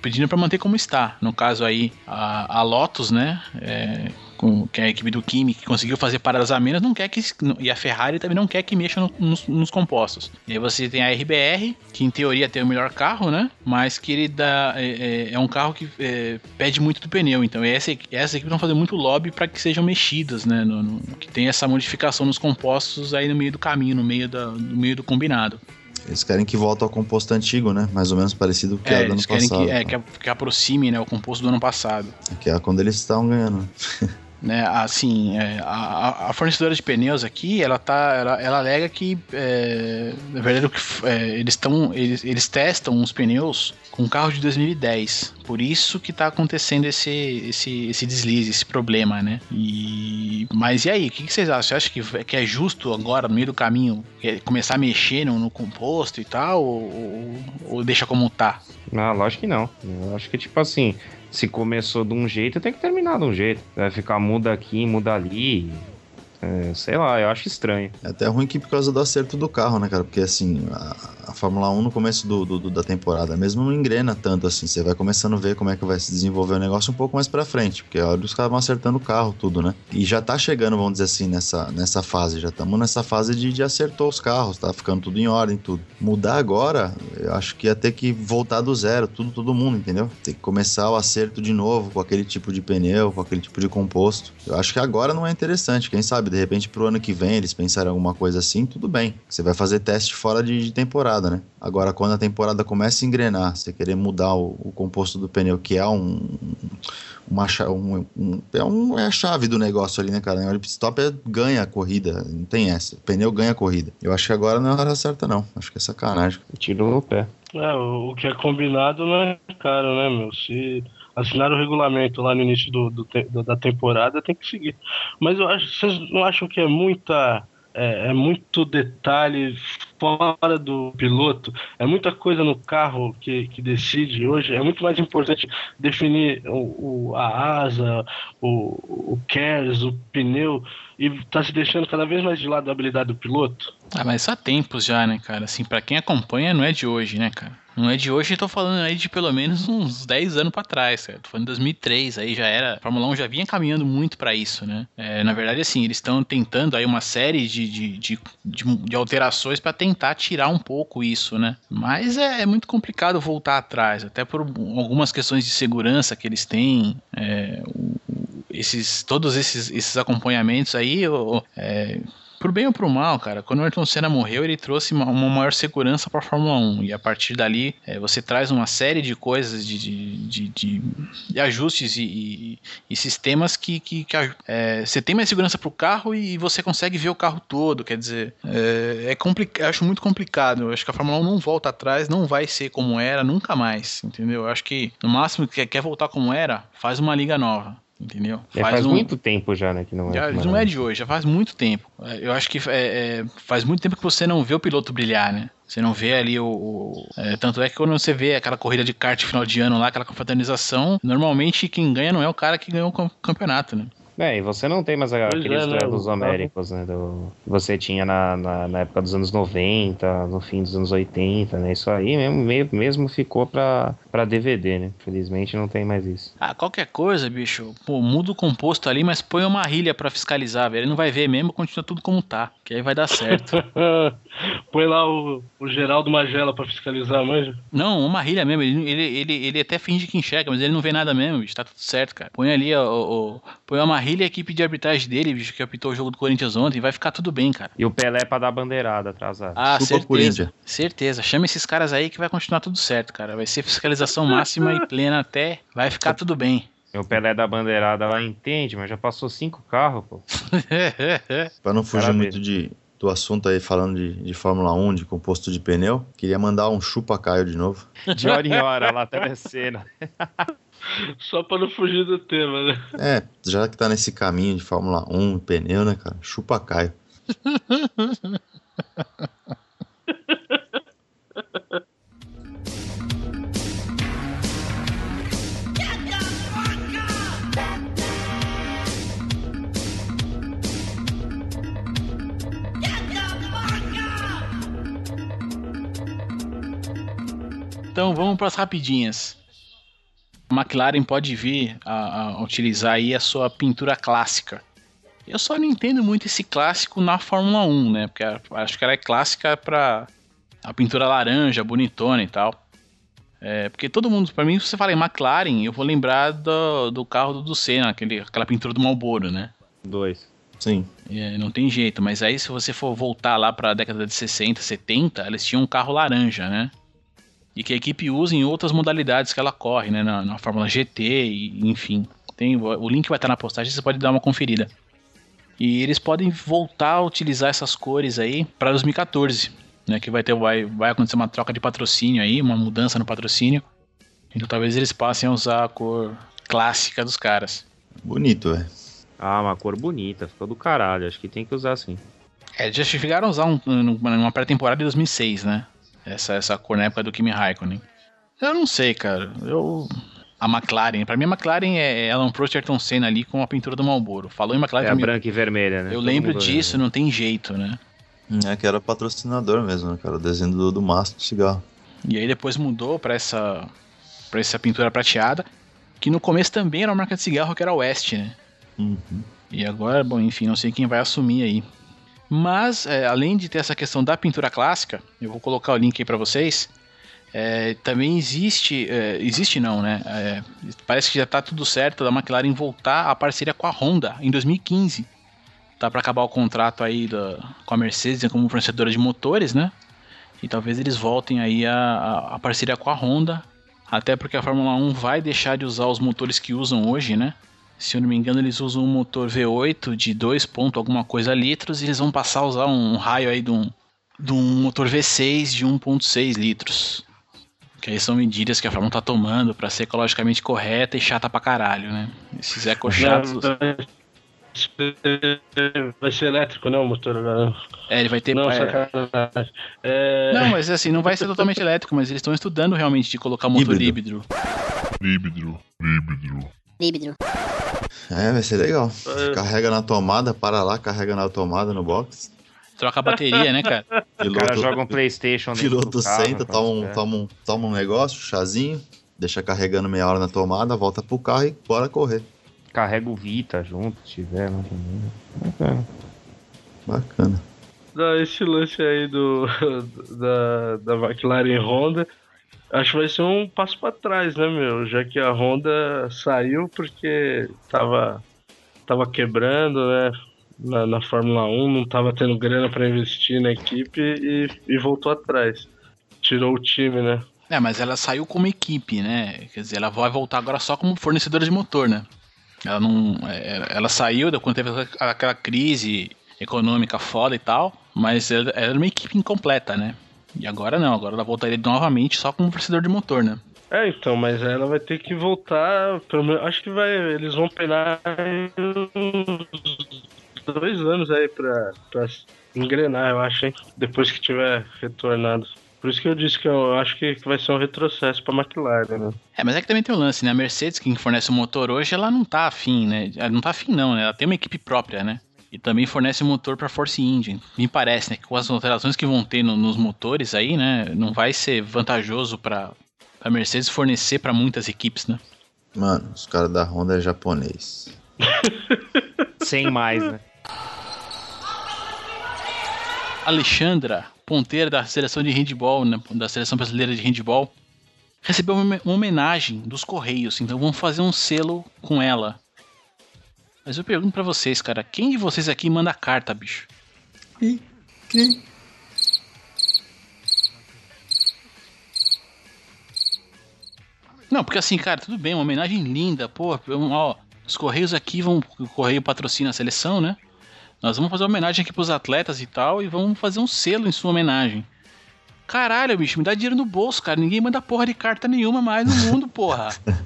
pedindo para manter como está. No caso aí a, a Lotus, né, é, com, que é a equipe do Kimi que conseguiu fazer paradas a menos, não quer que e a Ferrari também não quer que mexa no- nos, nos compostos. E aí você tem a RBR que em teoria tem o melhor carro, né, mas que ele dá é, é- é um carro que é, pede muito do pneu. Então essa essa equipe vão fazer muito lobby para que sejam mexidas, né, no, no- que tem essa modificação nos compostos aí no meio do caminho, no meio da, no meio do combinado. Eles querem que volte ao composto antigo, né? Mais ou menos parecido com o que É, era do ano eles querem passado. que, é, que, que aproxime né, o composto do ano passado. Que é quando eles estavam ganhando. Né, assim, é, a, a- fornecedora de pneus aqui, ela tá, ela, ela alega que, é, na verdade, é, eles estão, eles, eles testam os pneus com carro de 2010. Por isso que tá acontecendo esse, esse, esse deslize, esse problema, né? E, mas e aí, o que, que vocês acham? Você acha que, que é justo agora, no meio do caminho, é, começar a mexer no, no composto e tal, ou, ou- ou deixa como tá? Ah, lógico que não. Eu acho que, tipo assim, se começou de um jeito, tem que terminar de um jeito. Vai ficar muda aqui, muda ali. É, sei lá, eu acho estranho. É até ruim que por causa do acerto do carro, né, cara? Porque assim, a, a Fórmula 1 no começo do, do- do- da temporada mesmo não engrena tanto assim. Você vai começando a ver como é que vai se desenvolver o negócio um pouco mais pra frente. Porque olha, os caras vão acertando o carro, tudo, né? E já tá chegando, vamos dizer assim, nessa, nessa fase. Já estamos nessa fase de, de acertou os carros, tá ficando tudo em ordem, tudo. Mudar agora, eu acho que ia ter que voltar do zero, tudo, todo mundo, entendeu? Tem que começar o acerto de novo com aquele tipo de pneu, com aquele tipo de composto. Eu acho que agora não é interessante. Quem sabe, de repente, pro ano que vem eles pensarem alguma coisa assim, tudo bem. Você vai fazer teste fora de, de temporada, né? Agora, quando a temporada começa a engrenar, você querer mudar o, o composto do pneu, que é um. Uma, um, um- é, um, é a chave do negócio ali, né, cara? O pit stop é, ganha a corrida, não tem essa. O pneu ganha a corrida. Eu acho que agora não é a hora certa, não. Acho que é sacanagem. Tiro no pé. É, o o que é combinado não é caro, né, meu? Se assinar o regulamento lá no início do, do do- da temporada, tem que seguir. Mas eu acho, vocês não acham que é muita. É, é muito detalhe fora do piloto, é muita coisa no carro que, que decide hoje. É muito mais importante definir o, o- a asa, o, o KERS, o pneu, e tá se deixando cada vez mais de lado a habilidade do piloto. Ah, mas há tempos já, né, cara? Assim, pra quem acompanha, não é de hoje, né, cara? Não é de hoje, tô falando aí de pelo menos uns 10 anos pra trás, cara. Tô falando de 2003, aí já era. A Fórmula 1 já vinha caminhando muito pra isso, né? É, na verdade, assim, eles estão tentando aí uma série de, de, de, de- de alterações pra tentar tirar um pouco isso, né? Mas é, é muito complicado voltar atrás, até por algumas questões de segurança que eles têm. é, o- esses, todos esses, esses acompanhamentos aí, o- o- é, bem ou pro mal, cara, quando o Ayrton Senna morreu, ele trouxe uma, uma maior segurança pra Fórmula 1. E a partir dali, é, você traz uma série de coisas, de, de, de, de- ajustes e, e- e sistemas que, que, que é, você tem mais segurança pro carro e você consegue ver o carro todo. Quer dizer, é, é complicado, acho muito complicado. Eu acho que a Fórmula 1 não volta atrás, não vai ser como era nunca mais, entendeu? Eu acho que no máximo que quer voltar como era, faz uma liga nova. Entendeu? É, faz um- muito tempo já, né, que não é. já, não é de hoje, já faz muito tempo. Eu acho que é, é, faz muito tempo que você não vê o piloto brilhar, né? Você não vê ali o. o- é, tanto é que quando você vê aquela corrida de kart final de ano lá, aquela confraternização, normalmente quem ganha não é o cara que ganhou o cam- campeonato, né? É, e você não tem mais a- Pois aqueles é, né, duelos homéricos, né? Do, que você tinha na, na, na época dos anos 90, no fim dos anos 80, né? Isso aí mesmo, me- mesmo ficou pra, pra DVD, né? Felizmente não tem mais isso. Ah, qualquer coisa, bicho, pô, muda o composto ali, mas põe uma rilha pra fiscalizar, velho. Ele não vai ver mesmo, continua tudo como tá, que aí vai dar certo. Põe lá o, o Geraldo Magela pra fiscalizar, manja. Não, uma rilha mesmo. Ele, ele, ele, ele até finge que enxerga, mas ele não vê nada mesmo, bicho. Tá tudo certo, cara. Põe ali, ó, põe uma rilha e a equipe de arbitragem dele, bicho, que apitou o jogo do Corinthians ontem, vai ficar tudo bem, cara. E o Pelé pra dar bandeirada atrasado. Ah, Chupa certeza. Certeza. Chama esses caras aí que vai continuar tudo certo, cara. Vai ser fiscalização máxima e plena até. Vai ficar tudo bem. E o Pelé da bandeirada lá entende, mas já passou cinco carros, pô. Pra não fugir muito de, do assunto aí, falando de, de Fórmula 1, de composto de pneu, queria mandar um chupa-caio de novo. De hora em hora, lá telecena. Só pra não fugir do tema, né? É, já que tá nesse caminho de Fórmula 1, pneu, né, cara? Chupa-caio. Então vamos para as rapidinhas. A McLaren pode vir a, a utilizar aí a sua pintura clássica. Eu só não entendo muito esse clássico na Fórmula 1, né? Porque acho que ela é clássica para a pintura laranja, bonitona e tal. É, porque todo mundo, para mim, se você fala em McLaren, eu vou lembrar do, do carro do Senna, aquele, aquela pintura do Marlboro, né? Dois. Sim. É, não tem jeito, mas aí se você for voltar lá para a década de 60, 70, eles tinham um carro laranja, né? E que a equipe usa em outras modalidades que ela corre, né? Na, na Fórmula GT, e, enfim. Tem, o link vai estar na postagem, você pode dar uma conferida. E eles podem voltar a utilizar essas cores aí para 2014, né? Que vai ter, vai, vai acontecer uma troca de patrocínio aí, uma mudança no patrocínio. Então talvez eles passem a usar a cor clássica dos caras. Bonito, velho. Ah, uma cor bonita, ficou do caralho. Acho que tem que usar assim. É, já chegaram a usar um, numa pré-temporada de 2006, né? Essa, essa cor na época do Kimi Raikkonen. Eu não sei, cara. Eu. A McLaren, pra mim a McLaren é Alan Prost e Ayrton Senna ali com a pintura do Marlboro. Falou em McLaren, É a branca e vermelha, né? eu Todo lembro disso, não tem jeito, né? É que era patrocinador mesmo, né, cara? O desenho do, do mastro do cigarro. E aí depois mudou pra essa para essa pintura prateada, que no começo também era uma marca de cigarro que era a West, né? Uhum. E agora, bom, enfim, não sei quem vai assumir aí. Mas, é, além de ter essa questão da pintura clássica, eu vou colocar o link aí pra vocês. é, também existe, é, existe não, né? É, parece que já tá tudo certo da McLaren voltar à parceria com a Honda em 2015. Tá para acabar o contrato aí da, com a Mercedes como fornecedora de motores, né? E talvez eles voltem aí a, a, a parceria com a Honda. Até porque a Fórmula 1 vai deixar de usar os motores que usam hoje, né? Se eu não me engano, eles usam um motor V8 de 2 ponto alguma coisa litros e eles vão passar a usar um raio aí de um, de um motor V6 de 1.6 litros. Que aí são medidas que a Fórmula 1 tá tomando pra ser ecologicamente correta e chata pra caralho, né? Esses ecochatos. Vai ser elétrico, né? O motor agora. É, ele vai ter. Não, é, sacanagem. É... não, mas assim, não vai ser totalmente elétrico, mas eles estão estudando realmente de colocar motor híbrido. Híbrido. Líbido. Líbido. É, vai ser legal. É. Carrega na tomada, para lá, carrega na tomada no box. Troca a bateria, né, cara? O cara joga um Playstation dentro piloto do carro, senta, toma um, você. toma, um, toma um negócio, chazinho, deixa carregando meia hora na tomada, volta pro carro e bora correr. Carrega o Vita junto, se tiver, né? também. Bacana. Não, esse lance aí do, da, da McLaren Honda, acho que vai ser um passo pra trás, né, meu? Já que a Honda saiu porque tava, tava quebrando, né? Na, na Fórmula 1, não tava tendo grana pra investir na equipe e, e voltou atrás. Tirou o time, né? É, mas ela saiu como equipe, né? Quer dizer, ela vai voltar agora só como fornecedora de motor, né? Ela não. é, Ela saiu quando teve aquela crise econômica foda e tal, mas era uma equipe incompleta, né? E agora não, agora ela voltaria novamente só como fornecedor de motor, né? É, então, mas ela vai ter que voltar. Pelo menos, acho que vai. Eles vão penar uns dois anos aí pra, pra engrenar, eu acho, hein? Depois que tiver retornado. Por isso que eu disse que eu acho que vai ser um retrocesso pra McLaren, né? É, mas é que também tem o lance, né? A Mercedes, quem fornece o motor hoje, ela não tá afim, né? Ela não tá afim, não, né? Ela tem uma equipe própria, né? E também fornece motor pra Force Engine. Me parece, né? Que com as alterações que vão ter no- nos motores aí, né? Não vai ser vantajoso pra, pra Mercedes fornecer pra muitas equipes, né? Mano, os caras da Honda é japonês. Sem mais, né? Alexandra, ponteira da seleção de handball, né, da seleção brasileira de handball, recebeu uma uma homenagem dos Correios, então vamos fazer um selo com ela. Mas eu pergunto pra vocês, cara, quem de vocês aqui manda carta, bicho? Não, porque assim, cara, tudo bem, uma homenagem linda, pô, ó, os Correios aqui vão, o Correio patrocina a seleção, né? Nós vamos fazer uma homenagem aqui pros atletas e tal, e vamos fazer um selo em sua homenagem. Caralho, bicho, me dá dinheiro no bolso, cara. Ninguém manda porra de carta nenhuma mais no mundo, porra.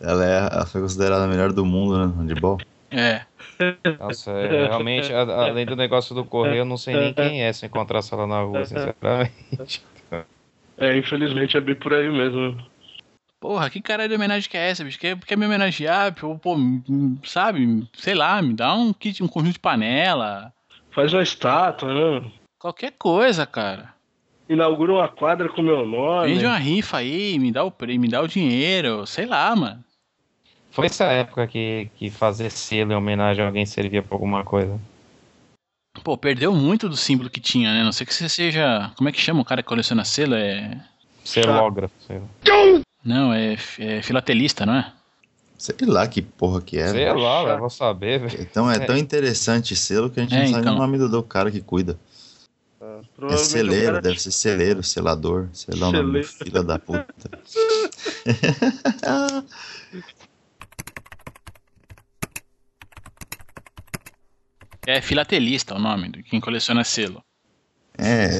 Ela, é, ela foi considerada a melhor do mundo, né? no Handball. É. Nossa, é, realmente, a- além do negócio do correio, eu não sei nem quem é se eu encontrasse ela na rua, sinceramente. É, infelizmente é bem por aí mesmo. Porra, que caralho de homenagem que é essa, bicho? Quer, quer me homenagear? Pô, pô, hum, sabe? Sei lá, me dá um kit, um conjunto de panela. Faz uma estátua, né? Qualquer coisa, cara. Inaugura uma quadra com meu nome. Vende uma rifa aí, me dá o prêmio, me dá o dinheiro. Sei lá, mano. Foi essa época que, que fazer selo em homenagem a alguém servia pra alguma coisa. Pô, perdeu muito do símbolo que tinha, né? Não sei que você seja. Como é que chama o cara que coleciona selo? É. Celógrafo, sei lá. Não, é, é filatelista, não é? Sei lá que porra que é. Sei lá, eu vou saber, velho. Então é tão interessante selo que a gente É, não sabe então. o nome do, do cara que cuida. É o celeiro, cara- deve ser celeiro, selador, sei lá o nome filho da puta. É filatelista o nome de quem coleciona selo. É.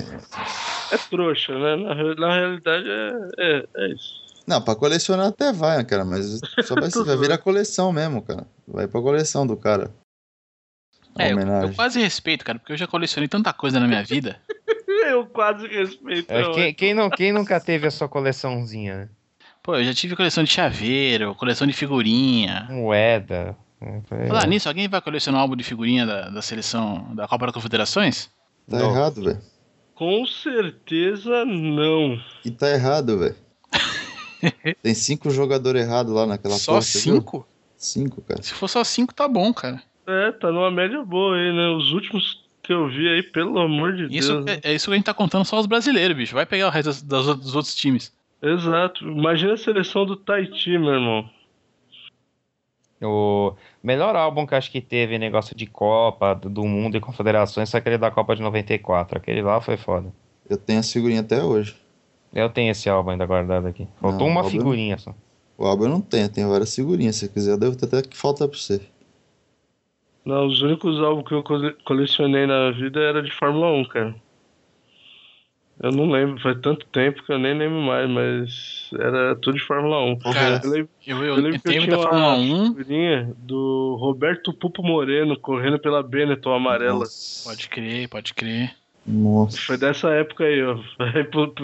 É trouxa, né? Na, na realidade é, é, é isso. Não, pra colecionar até vai, né, cara, mas só vai, vai virar coleção mesmo, cara. Vai pra coleção do cara. É, eu, eu quase respeito, cara, porque eu já colecionei tanta coisa na minha vida. eu quase respeito. É, não, quem, quem, não, quem nunca teve a sua coleçãozinha, né? Pô, eu já tive coleção de chaveiro, coleção de figurinha. Moeda. É, Falar nisso, alguém vai colecionar um álbum de figurinha da, da seleção da Copa das Confederações? Tá Não. errado, velho. Com certeza não. E tá errado, velho. Tem cinco jogadores errados lá naquela só porra, você viu? cinco? Cinco, cara. Se for só cinco, tá bom, cara. É, tá numa média boa aí, né? Os últimos que eu vi aí, pelo amor de Isso Deus. é, é isso que a gente tá contando só os brasileiros, bicho. Vai pegar o resto das, das dos outros times. Exato. Imagina a seleção do Tahiti, meu irmão. O melhor álbum que eu acho que teve negócio de Copa, do, do Mundo e Confederações foi aquele da Copa de 94. Aquele lá foi foda. Eu tenho as figurinhas até hoje. Eu tenho esse álbum ainda guardado aqui. Faltou Não, uma figurinha só. O álbum eu não tenho, eu tenho várias figurinhas. Se quiser, eu devo ter até que falta pra você. Não, os únicos álbuns que eu cole- colecionei na vida era de Fórmula 1, cara. Eu não lembro, faz tanto tempo que eu nem lembro mais, mas era tudo de Fórmula 1. Cara, eu lembro, Eu, eu eu, lembro eu que eu tinha da Fórmula uma 1. figurinha do Roberto Pupo Moreno correndo pela Benetton amarela. Nossa. Pode crer, pode crer. Nossa. Foi dessa época aí, ó.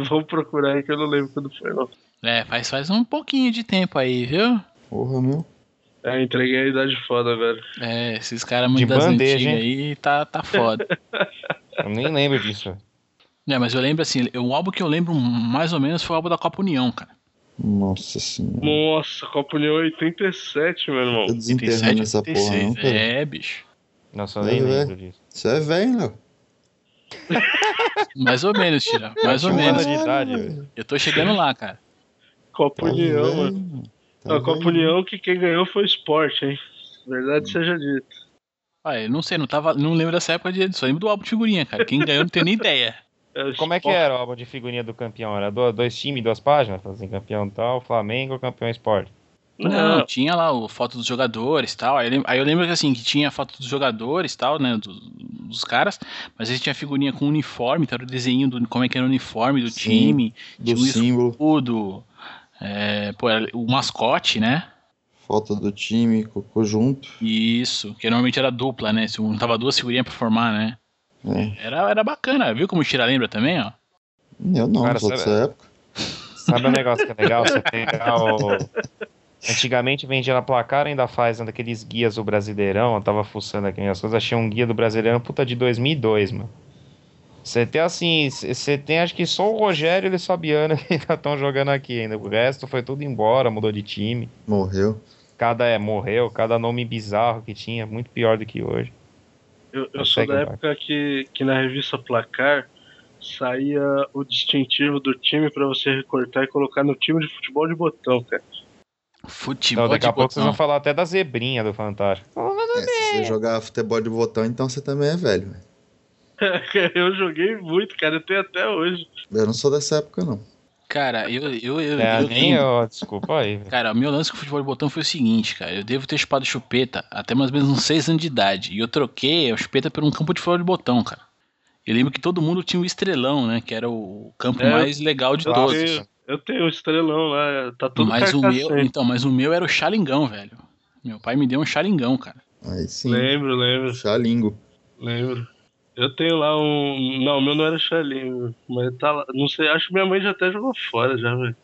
Vamos procurar aí que eu não lembro quando foi, não. É, faz, faz um pouquinho de tempo aí, viu? Porra, meu. É, entreguei a idade foda agora. É, esses caras De muito das bandeja, antigas hein? aí tá, tá foda. Eu nem lembro disso. É, mas eu lembro assim, o álbum que eu lembro mais ou menos foi o álbum da Copa União, cara. Nossa senhora. Nossa, Copa União 87, meu irmão. Tô desenterrando 87, essa porra, 86. não, cara. É, bicho. Nossa, eu nem É, lembro disso. Isso é velho, Léo. Mais ou menos, Tira. Mais ou menos. de idade. velho. Eu tô chegando lá, cara. Copa Tá União, velho, mano. Tá a Copa. União que quem ganhou foi o Sport, hein? Verdade seja dita. Ah, eu não sei, não, tava, não lembro dessa época de só lembro do álbum de figurinha, cara. Quem ganhou não tenho nem ideia. Como é que era o álbum de figurinha do campeão? Era do- dois times, duas páginas? Assim, campeão tal, Flamengo, campeão esporte. Não, Não, tinha lá o foto dos jogadores e tal. Aí, eu lem- aí eu lembro que assim, que tinha foto dos jogadores e tal, né? Dos, dos caras, mas aí tinha figurinha com uniforme, então era o desenho do como é que era o uniforme do Sim, time, Do tinha um símbolo, escudo, é, pô, era o mascote, né? foto do time, co- conjunto. Isso, que normalmente era dupla, né? Se juntava duas figurinhas pra formar, né? É. Era, era bacana, viu como o Tira lembra também, ó? Eu não, Cara, sou sabe- dessa época. Sabe um negócio que é legal? Você pegar o. Antigamente vendia na placar, ainda faz um daqueles guias do Brasileirão. Eu tava fuçando aqui minhas coisas, achei um guia do Brasileirão, puta, de 2002, mano. Você tem assim, você tem acho que só o Rogério e o Fabiano que ainda estão jogando aqui ainda. O resto foi tudo embora, mudou de time. Morreu. Cada é, morreu, cada nome bizarro que tinha, muito pior do que hoje. Eu, eu sou da época que, que na revista Placar saía o distintivo do time pra você recortar e colocar no time de futebol de botão, cara. Futebol Então, daqui a pouco vocês vão falar até da zebrinha do Fantástico. É, se você jogar futebol de botão, então você também é velho. velho. eu joguei muito, cara. Eu tenho até hoje. Eu não sou dessa época, não. Cara, eu, eu, eu, É, eu nem eu, desculpa aí. Cara, o meu lance com o futebol de botão foi o seguinte, cara. Eu devo ter chupado chupeta até mais ou menos uns 6 anos de idade. E eu troquei a chupeta por um campo de futebol de botão, cara. Eu lembro que todo mundo tinha o estrelão, né? Que era o campo É, mais legal de Eu todos. tenho, eu tenho um estrelão lá, tá tudo Mas o meu, então, mas o meu era o xalingão, velho. Meu pai me deu um xalingão, cara. Aí sim. Lembro, lembro, Xalingo. lembro. Eu tenho lá um. Não, o meu não era chalinho, mas tá lá. Não sei, acho que minha mãe já até jogou fora já, velho.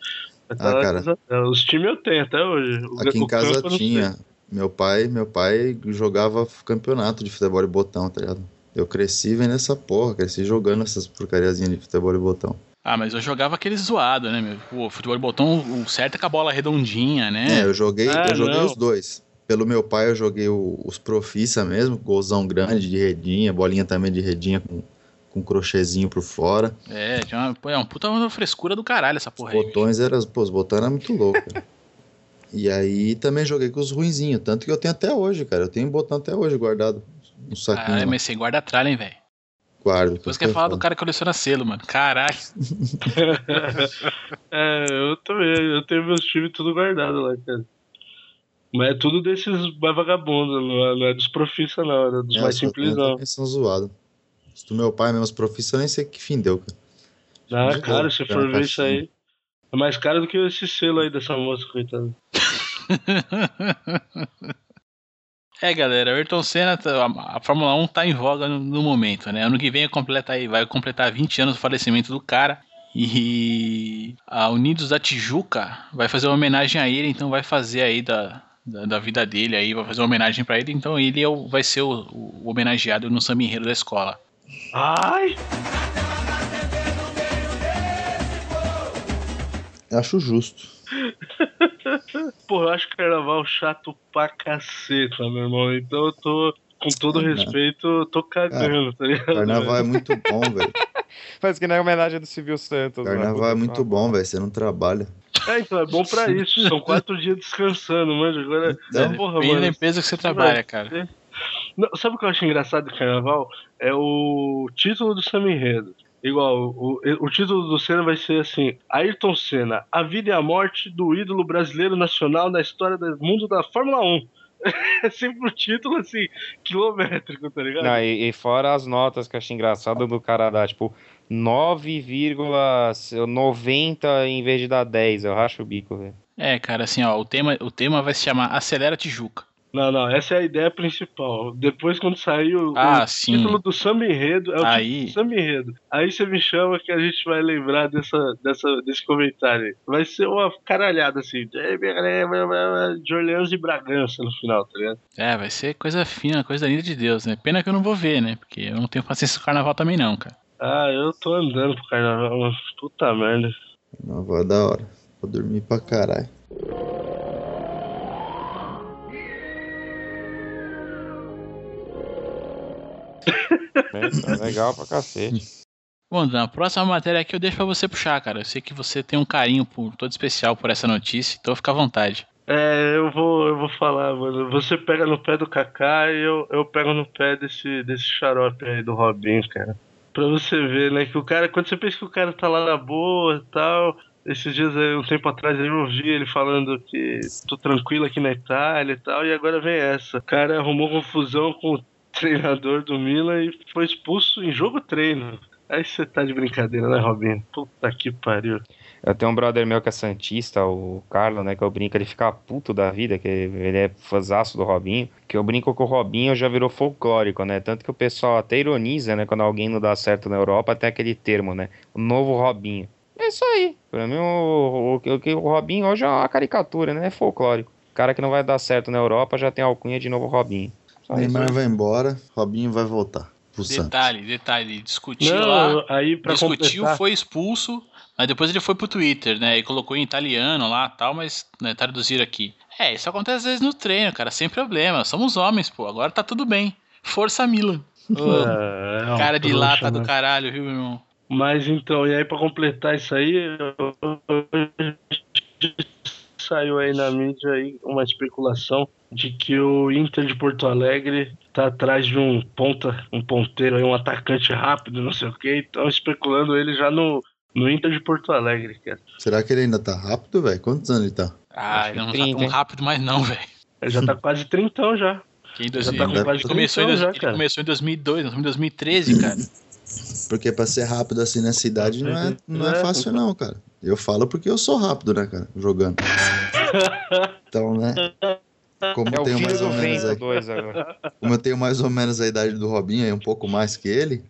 Tá Ah, cara. Os times eu tenho até hoje. O- Aqui em casa tinha. Meu pai, meu pai jogava campeonato de futebol de botão, tá ligado? Eu cresci vendo essa porra, cresci jogando essas porcariazinhas de futebol de botão. Ah, mas eu jogava aquele zoado, né, meu? Pô, futebol de botão, o certo é com a bola redondinha, né? É, eu joguei, Ah, eu joguei não. os dois. Pelo meu pai, eu joguei o- os Profissa mesmo, golzão grande de redinha, bolinha também de redinha com, com crochêzinho por fora. É, tinha uma, é uma puta uma frescura do caralho essa porra Os aí. botões eram, pô, os botões eram muito loucos. cara. e aí também joguei com os ruinzinhos, tanto que eu tenho até hoje, cara. Eu tenho botão até hoje guardado no saquinho. Caralho, lá. mas você guarda a tralha, hein, velho? Guardo. Depois quer falar do cara que coleciona selo, mano. Caralho. É, eu também. Eu tenho meus times tudo guardado lá, cara. Mas é tudo desses mais vagabundos, não é, não é dos profissa, não, é dos É, mais simples, não. também são zoados. Os do meu pai, mesmo, os profissões, eu nem sei que fim deu, cara. Ah, de cara, se for ver isso aí. É mais caro do que esse selo aí dessa moça, coitada. É, galera, o Ayrton Senna, tá- a, Fórmula 1 tá em voga no, no momento, né? Ano que vem completa aí, vai completar 20 anos do falecimento do cara. E a Unidos da Tijuca vai fazer uma homenagem a ele, então vai fazer aí da, da, da vida dele aí, vai fazer uma homenagem pra ele, então ele é o- vai ser o, o homenageado no samba enredo da escola. Ai! Acho justo. Pô, eu acho carnaval chato pra caceta, meu irmão. Então eu tô, com todo não. respeito, eu tô cagando, tá ligado? Carnaval é muito bom, velho. Faz que nem a homenagem do Silvio Santos. né? Carnaval é muito bom, velho. Você não trabalha. É, então é bom pra isso. São quatro dias descansando, manja. Agora, Então, porra, Depende da mano. empresa que você trabalha, cara. Não, sabe o que eu acho engraçado do carnaval? É o título do samba enredo. Igual, o, o título do Senna vai ser assim: Ayrton Senna, a vida e a morte do ídolo brasileiro nacional na história do mundo da Fórmula 1. É sempre um título assim, quilométrico, tá ligado? Não, e, e fora as notas que eu achei engraçado do cara dar, tipo, 9,90 em vez de dar 10. Eu racho o bico, velho. É, cara, assim, ó, o tema, o tema vai se chamar Acelera Tijuca. Não, não, essa é a ideia principal. Depois, quando sair o, Ah, o sim. título do samba enredo, é o Aí. título do samba enredo. Aí você me chama que a gente vai lembrar dessa, dessa, desse comentário. aí. Vai ser uma caralhada assim, de Orleans e Bragança no final, tá ligado? É, vai ser coisa fina, coisa linda de Deus, né? Pena que eu não vou ver, né? Porque eu não tenho paciência com carnaval também não, cara. Ah, eu tô andando pro carnaval, mas puta merda. Carnaval é da hora. Vou dormir pra caralho. É, tá legal pra cacete. Bom, Dan, a próxima matéria aqui eu deixo pra você puxar, cara. Eu sei que você tem um carinho por- todo especial por essa notícia, então fica à vontade. É, eu vou, eu vou falar, mano. Você pega no pé do Kaká e eu, eu pego no pé desse, desse xarope aí do Robinho, cara. Pra você ver, né, que o cara, quando você pensa que o cara tá lá na boa e tal, esses dias aí, um tempo atrás eu ouvi ele falando que tô tranquilo aqui na Itália e tal, e agora vem essa. O cara arrumou confusão com o treinador do Milan e foi expulso em jogo treino. Aí você tá de brincadeira, né, Robinho? Puta que pariu. Eu tenho um brother meu que é Santista, o Carlos, né? Que eu brinco, ele fica puto da vida, que ele é fãzaço do Robinho. Que eu brinco que o Robinho já virou folclórico, né? Tanto que o pessoal até ironiza, né? Quando alguém não dá certo na Europa, tem aquele termo, né? O novo Robinho. É isso aí. Pra mim, o, o, o, o Robinho hoje é uma caricatura, né? É folclórico. O cara que não vai dar certo na Europa já tem alcunha de novo Robinho. Isso. Neymar vai embora, Robinho vai voltar pro Santos. Detalhe, detalhe, discutiu lá, Não, aí pra discutiu, completar... foi expulso, mas depois ele foi pro Twitter, né? E colocou em italiano lá tal, mas né, traduziram aqui. É, isso acontece às vezes no treino, cara, sem problema. Somos homens, pô. Agora tá tudo bem. Força Milan. É, é cara de trouxa, lata do né? caralho, viu, meu irmão? Mas então, e aí pra completar isso aí, saiu aí na mídia aí uma especulação de que o Inter de Porto Alegre tá atrás de um ponta, um ponteiro aí, um atacante rápido, não sei o que, estão especulando ele já no, no Inter de Porto Alegre, cara. Será que ele ainda tá rápido, velho? Quantos anos ele tá? Ah, ele não que tá 30, tão hein? rápido mais não, velho. Ele já tá quase trintão já. Que em Já 2000, tá com quase ele, começou em, 30 já, ele cara. começou em 2002, nós estamos em 2013, cara. Porque pra ser rápido assim nessa idade não é, não é É. fácil não, cara. Eu falo porque eu sou rápido, né, cara? Jogando. Então, né? Como É eu tenho mais ou menos vento a, 2 agora. como eu tenho mais ou menos a idade do Robinho, aí um pouco mais que ele.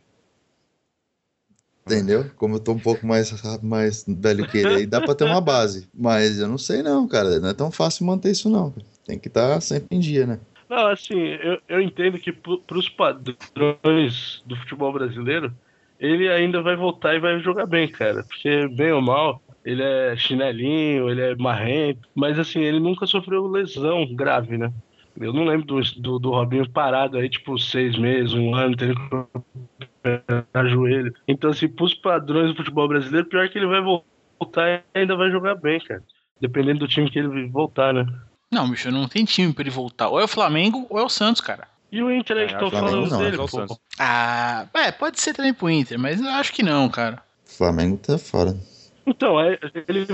Entendeu? Como eu tô um pouco mais, mais velho que ele, aí dá pra ter uma base. Mas eu não sei não, cara. Não é tão fácil manter isso não. Tem que estar sempre em dia, né? Não, assim, eu, eu entendo que para os padrões do futebol brasileiro, ele ainda vai voltar e vai jogar bem, cara. Porque, bem ou mal, ele é chinelinho, ele é marrento, mas assim, ele nunca sofreu lesão grave, né? Eu não lembro do, do, do Robinho parado aí, tipo, seis meses, um ano, tendo que joelho. Então, assim, pros padrões do futebol brasileiro, pior que ele vai voltar e ainda vai jogar bem, cara. Dependendo do time que ele voltar, né? Não, bicho, não tem time pra ele voltar. Ou é o Flamengo ou é o Santos, cara. E o Inter aí É, que estão falando não, dele, é pô. Ah, é, pode ser também pro Inter, mas eu acho que não, cara. O Flamengo tá fora. Então, aí ele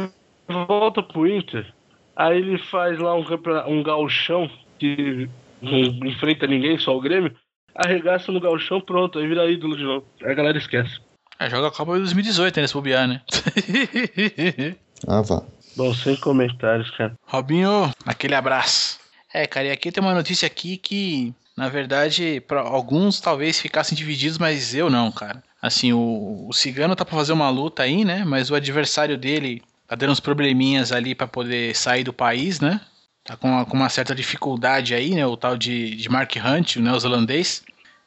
volta pro Inter, aí ele faz lá um, um gauchão que não enfrenta ninguém, só o Grêmio, arregaça no gauchão, pronto, aí vira ídolo de novo. Aí a galera esquece. É, joga a Copa de 2018, né, se bobear, né? Ah, vá. Bom, sem comentários, cara. Robinho, aquele abraço. É, cara, e aqui tem uma notícia aqui que, na verdade, para alguns talvez ficassem divididos, mas eu não, cara. Assim, o, o Cigano tá pra fazer uma luta aí, né? Mas o adversário dele tá dando uns probleminhas ali para poder sair do país, né? Tá com uma, com uma, certa dificuldade aí, né? O tal de, de Mark Hunt, o neozelandês.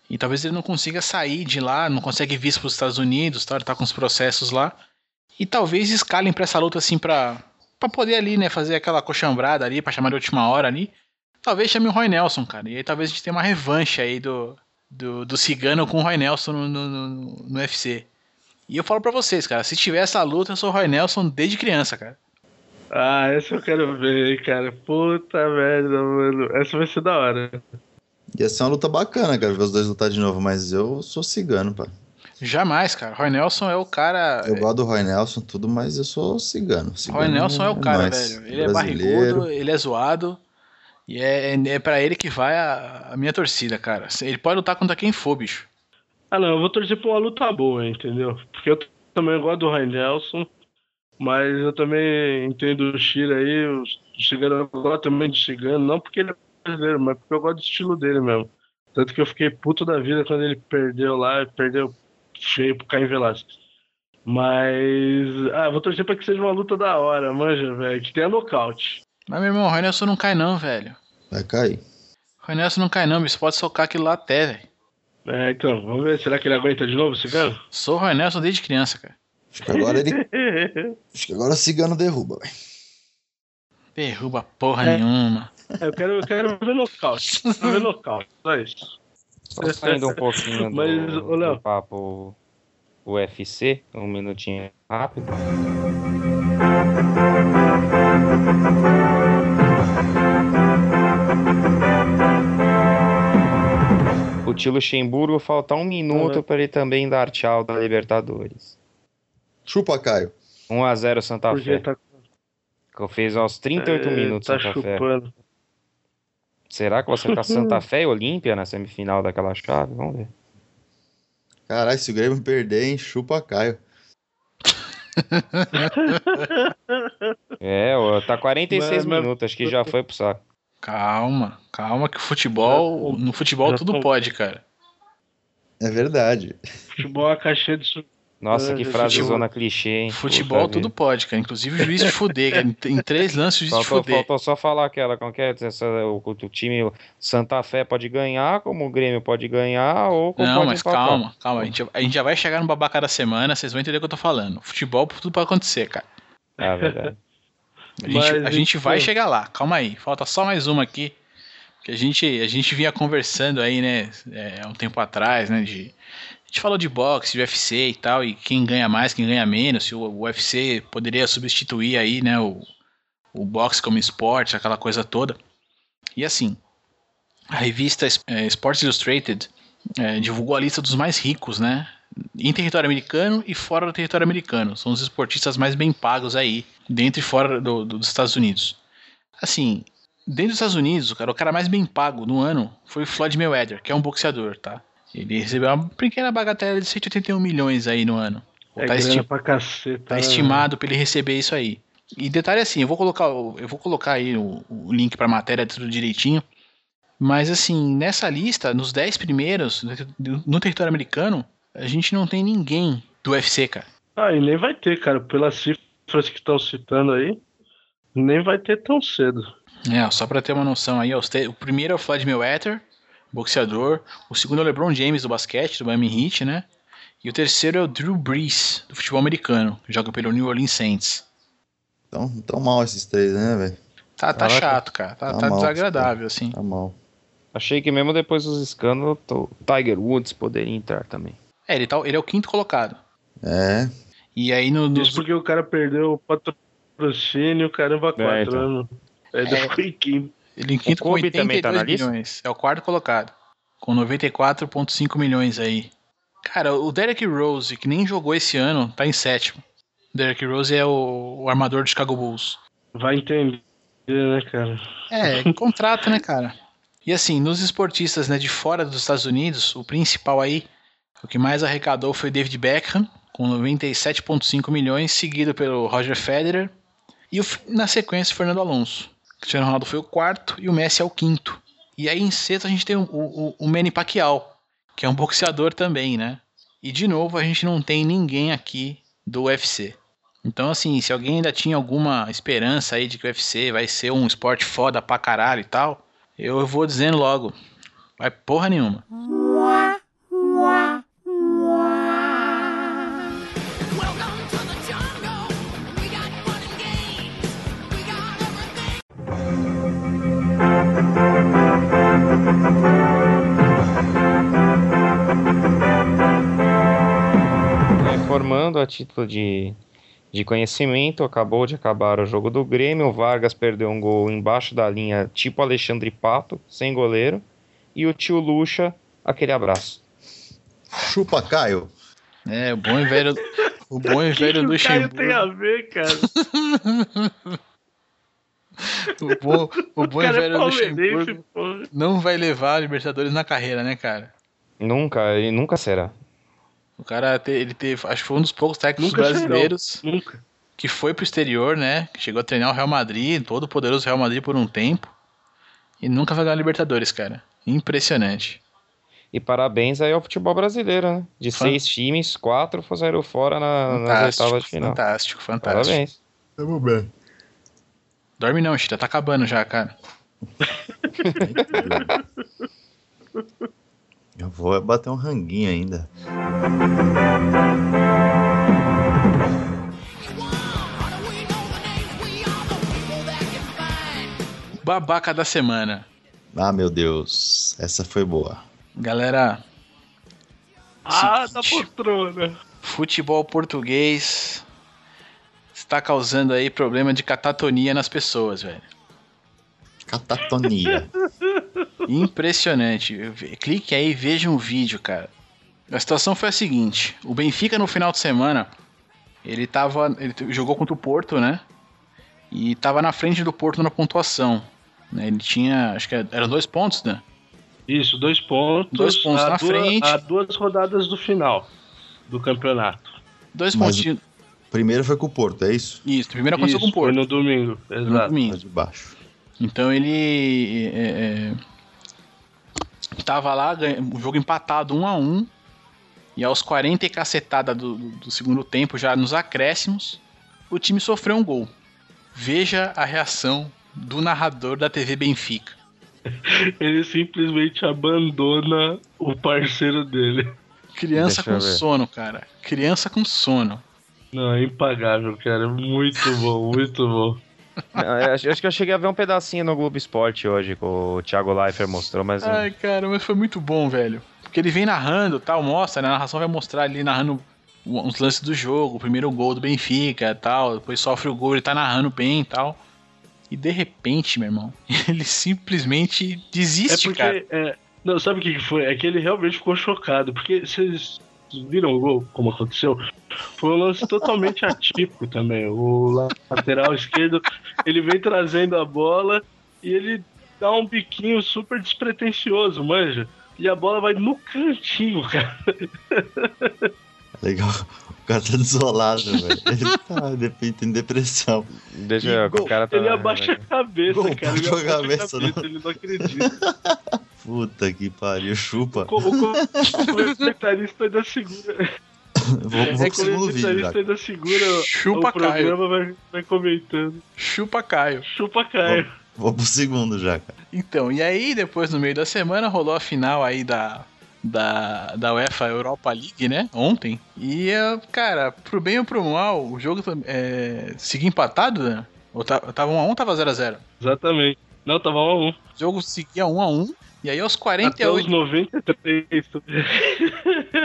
E talvez ele não consiga sair de lá, não consegue vir para os Estados Unidos, tá? Ele tá com os processos lá. E talvez escalem pra essa luta assim pra, pra poder ali, né? Fazer aquela coxambrada ali, pra chamar de última hora ali. Talvez chame o Roy Nelson, cara. E aí talvez a gente tenha uma revanche aí do, do, do Cigano com o Roy Nelson no, no, no, no UFC. E eu falo pra vocês, cara, se tiver essa luta, eu sou o Roy Nelson desde criança, cara. Ah, essa eu quero ver, cara. Puta merda, mano. Essa vai ser da hora. Ia ser uma luta bacana, cara, ver os dois lutar de novo, mas eu sou cigano, pá. Jamais, cara. Roy Nelson é o cara. Eu gosto do Roy Nelson, tudo, mas eu sou cigano. cigano Roy Nelson é o cara, velho. Ele é barrigudo, ele é zoado. E é, é, é para ele que vai a, a, minha torcida, cara. Ele pode lutar contra quem for, bicho. Ah, não, eu vou torcer pra uma luta boa, entendeu? Porque eu também gosto do Ryan Nelson, mas eu também entendo o Shira aí, o Chigano, eu gosto também de Chigano, não porque ele é brasileiro, mas porque eu gosto do estilo dele mesmo. Tanto que eu fiquei puto da vida quando ele perdeu lá, perdeu feio pro Caim Velasquez. Mas. Ah, vou torcer pra que seja uma luta da hora, manja, velho. Que tenha nocaute. Mas, meu irmão, o Roy Nelson não cai não, velho. Vai cair. O Roy Nelson não cai não, você pode socar aquilo lá até, velho. É, então, vamos ver. Será que ele aguenta de novo, Cigano? Sou o Roy Nelson desde criança, cara. Acho que agora ele. Acho que agora o Cigano derruba, velho. Derruba porra é. nenhuma. É, eu quero, eu quero ver nocaute. Quero ver nocaute, só isso. Só saindo um pouquinho do, Mas, do papo UFC, um minutinho rápido. O Tilo Luxemburgo falta um minuto uhum. para ele também dar tchau da Libertadores. Chupa, Caio. 1x0 Santa Fé. Tá... Que fez aos 38 é, minutos tá Santa chupando. Fé. Será que você tá Santa Fé e Olímpia na semifinal daquela chave? Vamos ver. Caralho, se o Grêmio perder, hein? Chupa, Caio. é, tá 46 Mano, minutos, acho que já foi pro saco. Calma, calma que o futebol, no futebol tudo pode, cara. É verdade. Futebol é a caixinha de nossa, que frase zona clichê, hein? Futebol tudo pode, cara. Inclusive o juiz de fuder, cara. Em três lances o juiz faltou, de fuder. Faltou só falar aquela, como que é? Essa, o, o, time Santa Fé pode ganhar, como o Grêmio pode ganhar, ou como Não, pode mas empatar. calma, calma. A gente, a gente já vai chegar no babaca da semana, vocês vão entender o que eu tô falando. Futebol tudo pode acontecer, cara. É verdade. A gente, a gente vai chegar lá, calma aí. Falta só mais uma aqui. Que a gente, a gente vinha conversando aí, né, é, um tempo atrás, né, de gente falou de boxe, de UFC e tal, e quem ganha mais, quem ganha menos, se o UFC poderia substituir aí, né, o, o boxe como esporte, aquela coisa toda. E assim, a revista é, Sports Illustrated é, divulgou a lista dos mais ricos, né, em território americano e fora do território americano. São os esportistas mais bem pagos aí, dentro e fora do, do, dos Estados Unidos. Assim, dentro dos Estados Unidos, cara, o cara mais bem pago no ano foi o Floyd Mayweather, que é um boxeador, tá? Ele recebeu uma pequena bagatela de 181 milhões aí no ano. É tá, esti pra caceta, tá né? estimado para ele receber isso aí. E detalhe assim, eu vou colocar, eu vou colocar aí o, o link para a matéria tudo direitinho. Mas assim, nessa lista, nos 10 primeiros, no território americano, a gente não tem ninguém do UFC, cara. Ah, e nem vai ter, cara. Pelas cifras que estão citando aí, nem vai ter tão cedo. É, só pra ter uma noção aí, o primeiro é o Floyd Mayweather, boxeador. O segundo é o LeBron James do basquete, do Miami Heat, né? E o terceiro é o Drew Brees, do futebol americano, que joga pelo New Orleans Saints. Tão, tão mal esses três, né, velho? Tá, tá chato, cara. Tá, tá, tá mal, desagradável, assim. Tá mal. Achei que mesmo depois dos escândalos, o Tiger Woods poderia entrar também. É, ele, tá, ele é o quinto colocado. É. E aí no. no... Isso porque o cara perdeu o patrocínio, caramba, quatro é, então. anos. Aí é. ficou em quinto. Ele em quinto com 82 também tá na milhões. Lista? É o quarto colocado. Com 94,5 milhões aí. Cara, o Derek Rose, que nem jogou esse ano, tá em sétimo. O Derek Rose é o, o armador do Chicago Bulls. Vai entender, né, cara? É, contrato, né, cara? E assim, nos esportistas né, de fora dos Estados Unidos, o principal aí, o que mais arrecadou foi David Beckham, com 97,5 milhões, seguido pelo Roger Federer, e na sequência Fernando Alonso. Cristiano Ronaldo foi o quarto e o Messi é o quinto. E aí em sexto a gente tem o, o, o Manny Pacquiao, que é um boxeador também, né? E de novo a gente não tem ninguém aqui do UFC. Então, assim, se alguém ainda tinha alguma esperança aí de que o UFC vai ser um esporte foda pra caralho e tal, eu vou dizendo logo, vai porra nenhuma. Informando a título de, de conhecimento, acabou de acabar o jogo do Grêmio. O Vargas perdeu um gol embaixo da linha, tipo Alexandre Pato, sem goleiro. E o tio Lucha, aquele abraço. Chupa, Caio. É, o bom e velho, o bom e velho o Caio tem a ver, cara? O bom, o O bom e é velho palmeirense, Luxemburgo não vai levar a Libertadores na carreira, né, cara? Nunca, ele nunca será. O cara, te- ele teve, acho que foi um dos poucos técnicos Nunca brasileiros Nunca. que foi pro exterior, né? Que chegou a treinar o Real Madrid, todo o poderoso Real Madrid por um tempo. E nunca vai ganhar Libertadores, cara. Impressionante. E parabéns aí ao futebol brasileiro, né? De Fan- seis times, quatro saíram fora na, nas oitavas de final. fantástico, fantástico. Parabéns. Tamo bem. Dorme não, Chita, tá acabando já, cara. Eu vou bater um ranguinho ainda. Babaca da semana. Ah, meu Deus. Essa foi boa. Galera, Ah, da Seguinte. poltrona. futebol português está causando aí problema de catatonia nas pessoas, velho. Catatonia. Impressionante. Clique aí e veja um vídeo, cara. A situação foi a seguinte: o Benfica no final de semana, ele tava. Ele jogou contra o Porto, né? E tava na frente do Porto na pontuação. né? Ele tinha. Acho que eram dois pontos, né? Isso, dois pontos. Dois pontos a na duas, frente. A duas rodadas do final do campeonato. Dois Mas- pontos. Primeiro foi com o Porto, é isso? Isso, primeiro aconteceu com o Isso, Foi Porto. no domingo, no exato. domingo. Lá de baixo. Então ele é, é, tava lá, o jogo empatado 1 a 1 e aos 40 e cacetada do, do- do segundo tempo, já nos acréscimos, o time sofreu um gol. Veja a reação do narrador da TV Benfica. Ele simplesmente abandona o parceiro dele. Criança Deixa com sono, cara. Criança com sono. Não, é impagável, cara. Muito bom, muito bom. Acho, acho que eu cheguei a ver um pedacinho no Globo Esporte hoje, que o Thiago Leifert mostrou, mas. Ai, cara, mas foi muito bom, velho. Porque ele vem narrando, tal, mostra, né? A narração vai mostrar ali narrando uns lances do jogo, o primeiro gol do Benfica, tal, depois sofre o gol, ele tá narrando bem e tal. E de repente, meu irmão, ele simplesmente É desiste, porque. cara. é, não, sabe o que que foi? É que ele realmente ficou chocado. Porque vocês viram o gol, como aconteceu? Foi um lance totalmente atípico também. O lateral esquerdo, ele vem trazendo a bola e ele dá um biquinho super despretensioso, manja. E a bola vai no cantinho, cara. Legal. O cara tá desolado, velho. Ele tá, de repente, em depressão. Deixa eu. gol, O cara tá. Ele abaixa a cabeça, Gol, cara. Ele abaixa a cabeça, cabeça, não. ele não acredita. Puta que pariu, chupa. Como o comentarista ainda segura. Vou, vou o pro segundo vídeo já. comentarista ainda segura Chupa o programa, vai, vai comentando. Chupa Caio. Chupa Caio. Vou pro segundo já, cara. Então, e aí, depois no meio da semana, rolou a final aí da, da, da UEFA Europa League, né? Ontem. E, cara, pro bem ou pro mal, o jogo é, seguia empatado, né? Ou ta- tava 1x1 ou tava 0x0? Exatamente. Não, tava 1 a 1 O jogo seguia 1x1. E aí, aos Até os 48, 93.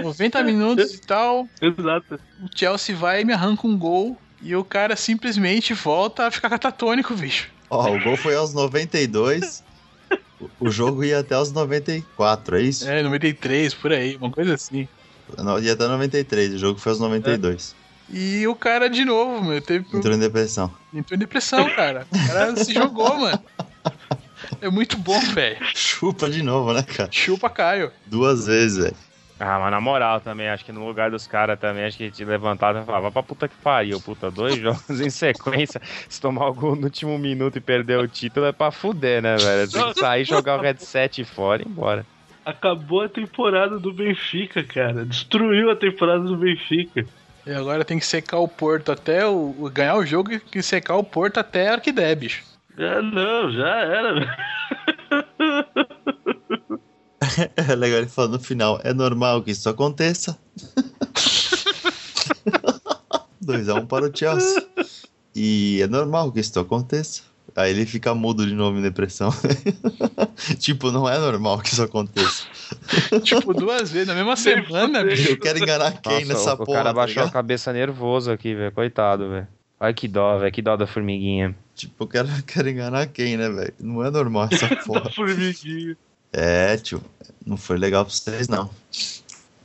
90 minutos e tal, Exato. o Chelsea vai e me arranca um gol. E o cara simplesmente volta a ficar catatônico, bicho. Ó, o gol foi aos 92. O- jogo ia até os 94, é isso? É, 93, por aí, uma coisa assim. Não, ia até 93, o jogo foi aos 92. E o cara, de novo, meu, teve, Entrou em depressão. Entrou em depressão, cara. O cara se jogou, mano. É muito bom, velho. Chupa de novo, né, cara? Chupa Caio. Duas vezes, velho. Ah, mas na moral também, acho que no lugar dos caras também, acho que te levantava e falava, pra puta que pariu, puta, dois jogos em sequência, se tomar o gol no último minuto e perder o título é pra fuder, né, velho? Tem que sair, jogar o headset fora e ir embora. Acabou a temporada do Benfica, cara. Destruiu a temporada do Benfica. E agora tem que secar o Porto até o. o- ganhar o jogo e que secar o Porto até a Arquidé, bicho. Ah, não, já era. É legal ele falando no final. É normal que isso aconteça. 2x1 para o Chelsea. E é normal que isso aconteça. Aí ele fica mudo de novo em depressão. tipo, não é normal que isso aconteça. tipo, duas vezes na mesma semana, bicho. Eu quero enganar quem Nossa, nessa o, o porra? cara tá baixou a ligado? cabeça nervoso aqui, velho. Coitado, velho. Ai que dó, velho. Que dó da formiguinha. Tipo, eu quero, quero enganar quem, né, velho? Não é normal essa porra. Formiguinha. É, tio. Não foi legal pra vocês, não.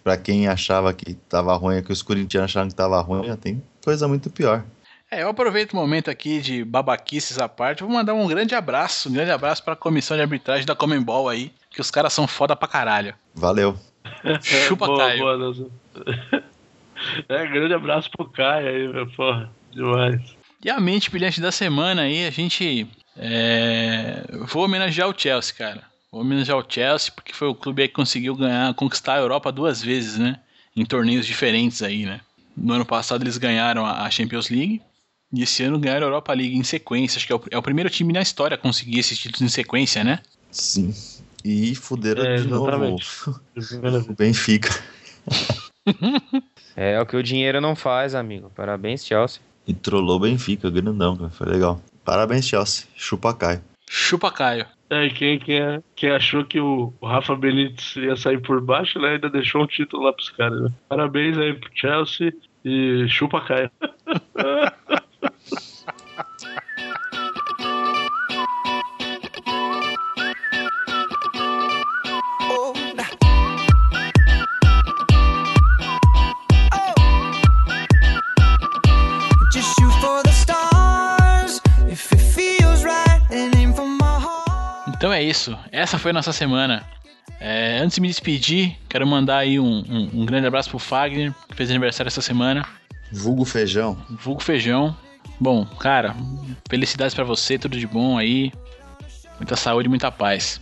Pra quem achava que tava ruim, que os corintianos achavam que tava ruim, já tem coisa muito pior. É, eu aproveito o momento aqui de babaquices à parte. Vou mandar um grande abraço, um grande abraço pra comissão de arbitragem da Comembol aí, que os caras são foda pra caralho. Valeu. Chupa, boa, Caio. boa. É, grande abraço pro Caio aí, meu porra. Demais. E a mente brilhante da semana aí, a gente. É... Vou homenagear o Chelsea, cara. Vou homenagear o Chelsea porque foi o clube aí que conseguiu ganhar, conquistar a Europa duas vezes, né? Em torneios diferentes aí, né? No ano passado eles ganharam a Champions League e esse ano ganharam a Europa League em sequência. Acho que é o, é o primeiro time na história a conseguir esses títulos em sequência, né? Sim. E fuderam É, de novo o Benfica. É o que o dinheiro não faz, amigo. Parabéns, Chelsea. E trollou o Benfica, grandão, cara. Foi legal. Parabéns, Chelsea. Chupa Caio. Chupa Caio. É, quem, quem, quem achou que o, o Rafa Benítez ia sair por baixo, né? Ainda deixou um título lá pros caras, né? Parabéns aí pro Chelsea e chupa Caio. Essa foi a nossa semana. É, antes de me despedir, quero mandar aí um, um- um grande abraço pro Fagner, que fez aniversário essa semana. Vulgo feijão. Vulgo Feijão. Bom, cara, felicidades pra você, tudo de bom aí. Muita saúde e muita paz.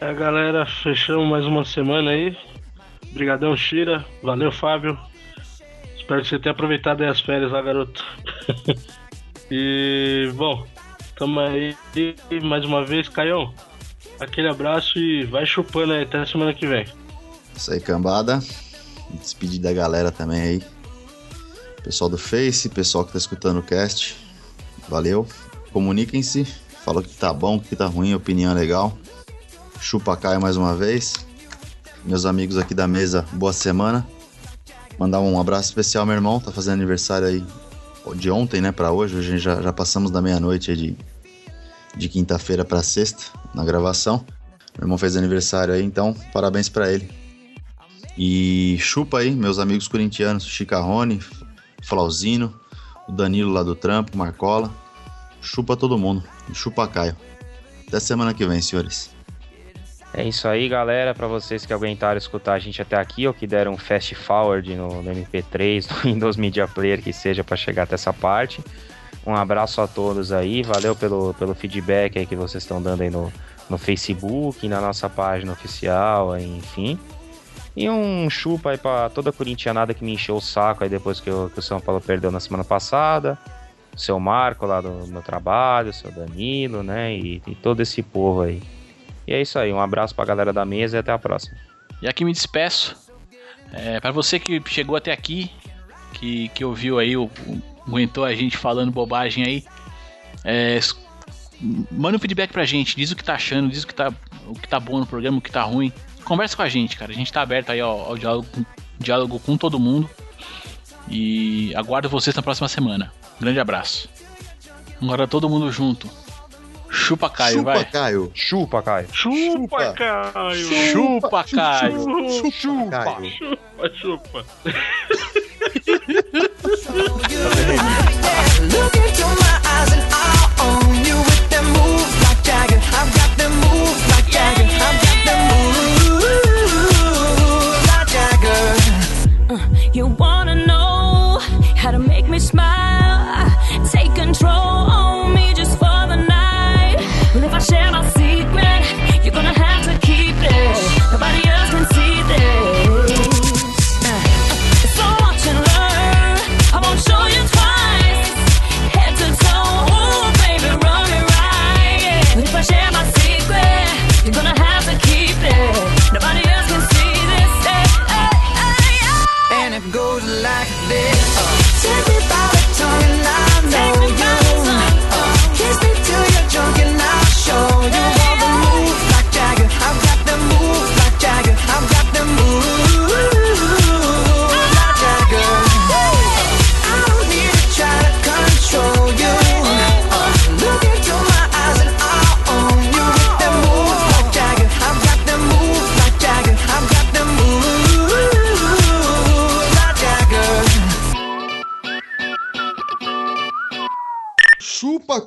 É, galera, fechamos mais uma semana aí. Obrigadão, Shira. Valeu, Fábio. Espero que você tenha aproveitado aí as férias lá, garoto. e, bom, tamo aí mais uma vez. Caião, aquele abraço e vai chupando aí até semana que vem. Isso aí, cambada. Despedir da galera também aí. Pessoal do Face, pessoal que tá escutando o cast. Valeu. Comuniquem-se. Falou que tá bom, que tá ruim, opinião legal. Chupa Caio mais uma vez. Meus amigos aqui da mesa, boa semana. Mandar um abraço especial meu irmão, tá fazendo aniversário aí de ontem, né, pra hoje. Hoje a gente já, já passamos da meia-noite de, de quinta-feira pra sexta na gravação. Meu irmão fez aniversário aí, então parabéns pra ele. E chupa aí, meus amigos corintianos, Chicarrone, Flauzino, o Danilo lá do Trampo, Marcola. Chupa todo mundo. Chupa Caio. Até semana que vem, senhores. É isso aí, galera. Pra vocês que aguentaram escutar a gente até aqui ou que deram um fast forward no, no MP3, no Windows Media Player, que seja pra chegar até essa parte. Um abraço a todos aí. Valeu pelo, pelo feedback aí que vocês estão dando aí no, no Facebook, na nossa página oficial, enfim. E um chupa aí pra toda a corintianada que me encheu o saco aí depois que, o- que o São Paulo perdeu na semana passada. O seu Marco lá do meu trabalho, o seu Danilo, né? E, e todo esse povo aí. E é isso aí, um abraço pra galera da mesa e até a próxima. E aqui me despeço. É, para você que chegou até aqui, que, que ouviu aí, o- aguentou a gente falando bobagem aí, é, manda um feedback pra gente, diz o que tá achando, diz o que tá, o que tá bom no programa, o que tá ruim. Conversa com a gente, cara. A gente tá aberto aí ao, ao diálogo, diálogo com todo mundo. E aguardo vocês na próxima semana. Grande abraço. Agora todo mundo junto. Chupa Caio, chupa vai. Caio. Chupa, Caio. Chupa, Caio! Chupa, Caio. Chupa Caio. Chupa, chupa. Look into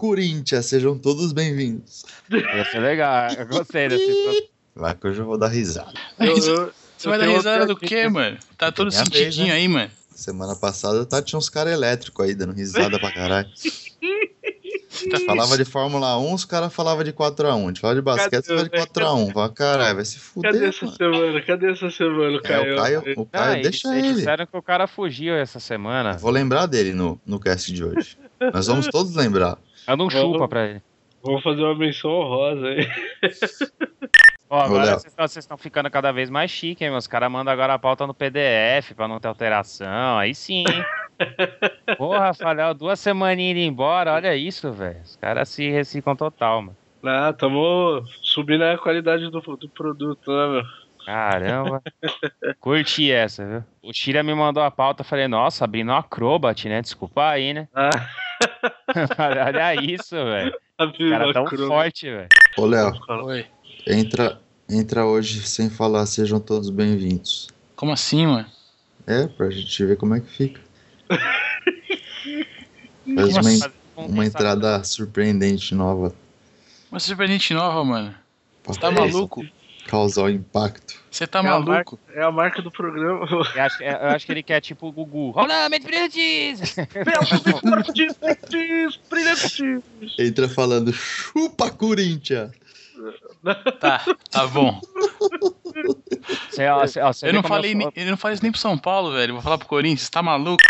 Corinthians, sejam todos bem-vindos. Ia ser legal. Eu gostei desse. Vai que hoje eu vou dar risada. Eu- eu- Você eu vai dar risada do quê, mano? Tá todo Minha vez, sentidinho né? aí, mano. Semana passada tá, tinha uns caras elétricos aí dando risada pra caralho. Tá Falava de Fórmula 1, os caras falavam de 4x1. A gente falava de basquete, Cadê, você fala de 4x1. Fala, caralho, vai se fuder. Cadê essa mano. semana? Cadê essa semana, É, Caio? o Caio, o Caio Ah, deixa eles, eles ele. disseram que o cara fugiu essa semana. Vou lembrar dele no, no cast de hoje. Nós vamos todos lembrar. Eu não Vamos- chupa pra ele. Vamos fazer uma menção honrosa aí. Ó, agora vocês estão- ficando cada vez mais chique, hein? Os caras mandam agora a pauta no PDF pra não ter alteração. Aí sim, hein? Porra, Rafael, duas semaninhas indo embora, olha isso, velho. Os caras se reciclam total, mano. Ah, tamo subindo a qualidade do, do produto, né, meu? Caramba. Curti essa, viu? O Tira me mandou a pauta, falei, nossa, abrindo um Acrobat, né? Desculpa aí, né? Ah, olha isso, velho. cara tão cruz. forte, velho. Ô, Léo, Oi. entra, entra hoje sem falar, sejam todos bem-vindos. Como assim, mano? É, pra gente ver como é que fica. Faz Nossa. uma, en- um uma entrada surpreendente nova. Uma surpreendente nova, mano. Você tá causar- maluco? Causar o impacto. Você tá É a maluco? É a marca do programa. Eu acho, eu acho que ele quer tipo o Gugu. Rolamente brilhantes! Brilhantes, brilhantes, brilhantes. Entra falando, chupa Corinthians! Tá, tá bom. Você, ó, você, ó, você Eu não, falei, sou- nem- eu não falei isso nem pro São Paulo, velho. Vou falar pro Corinthians, tá maluco?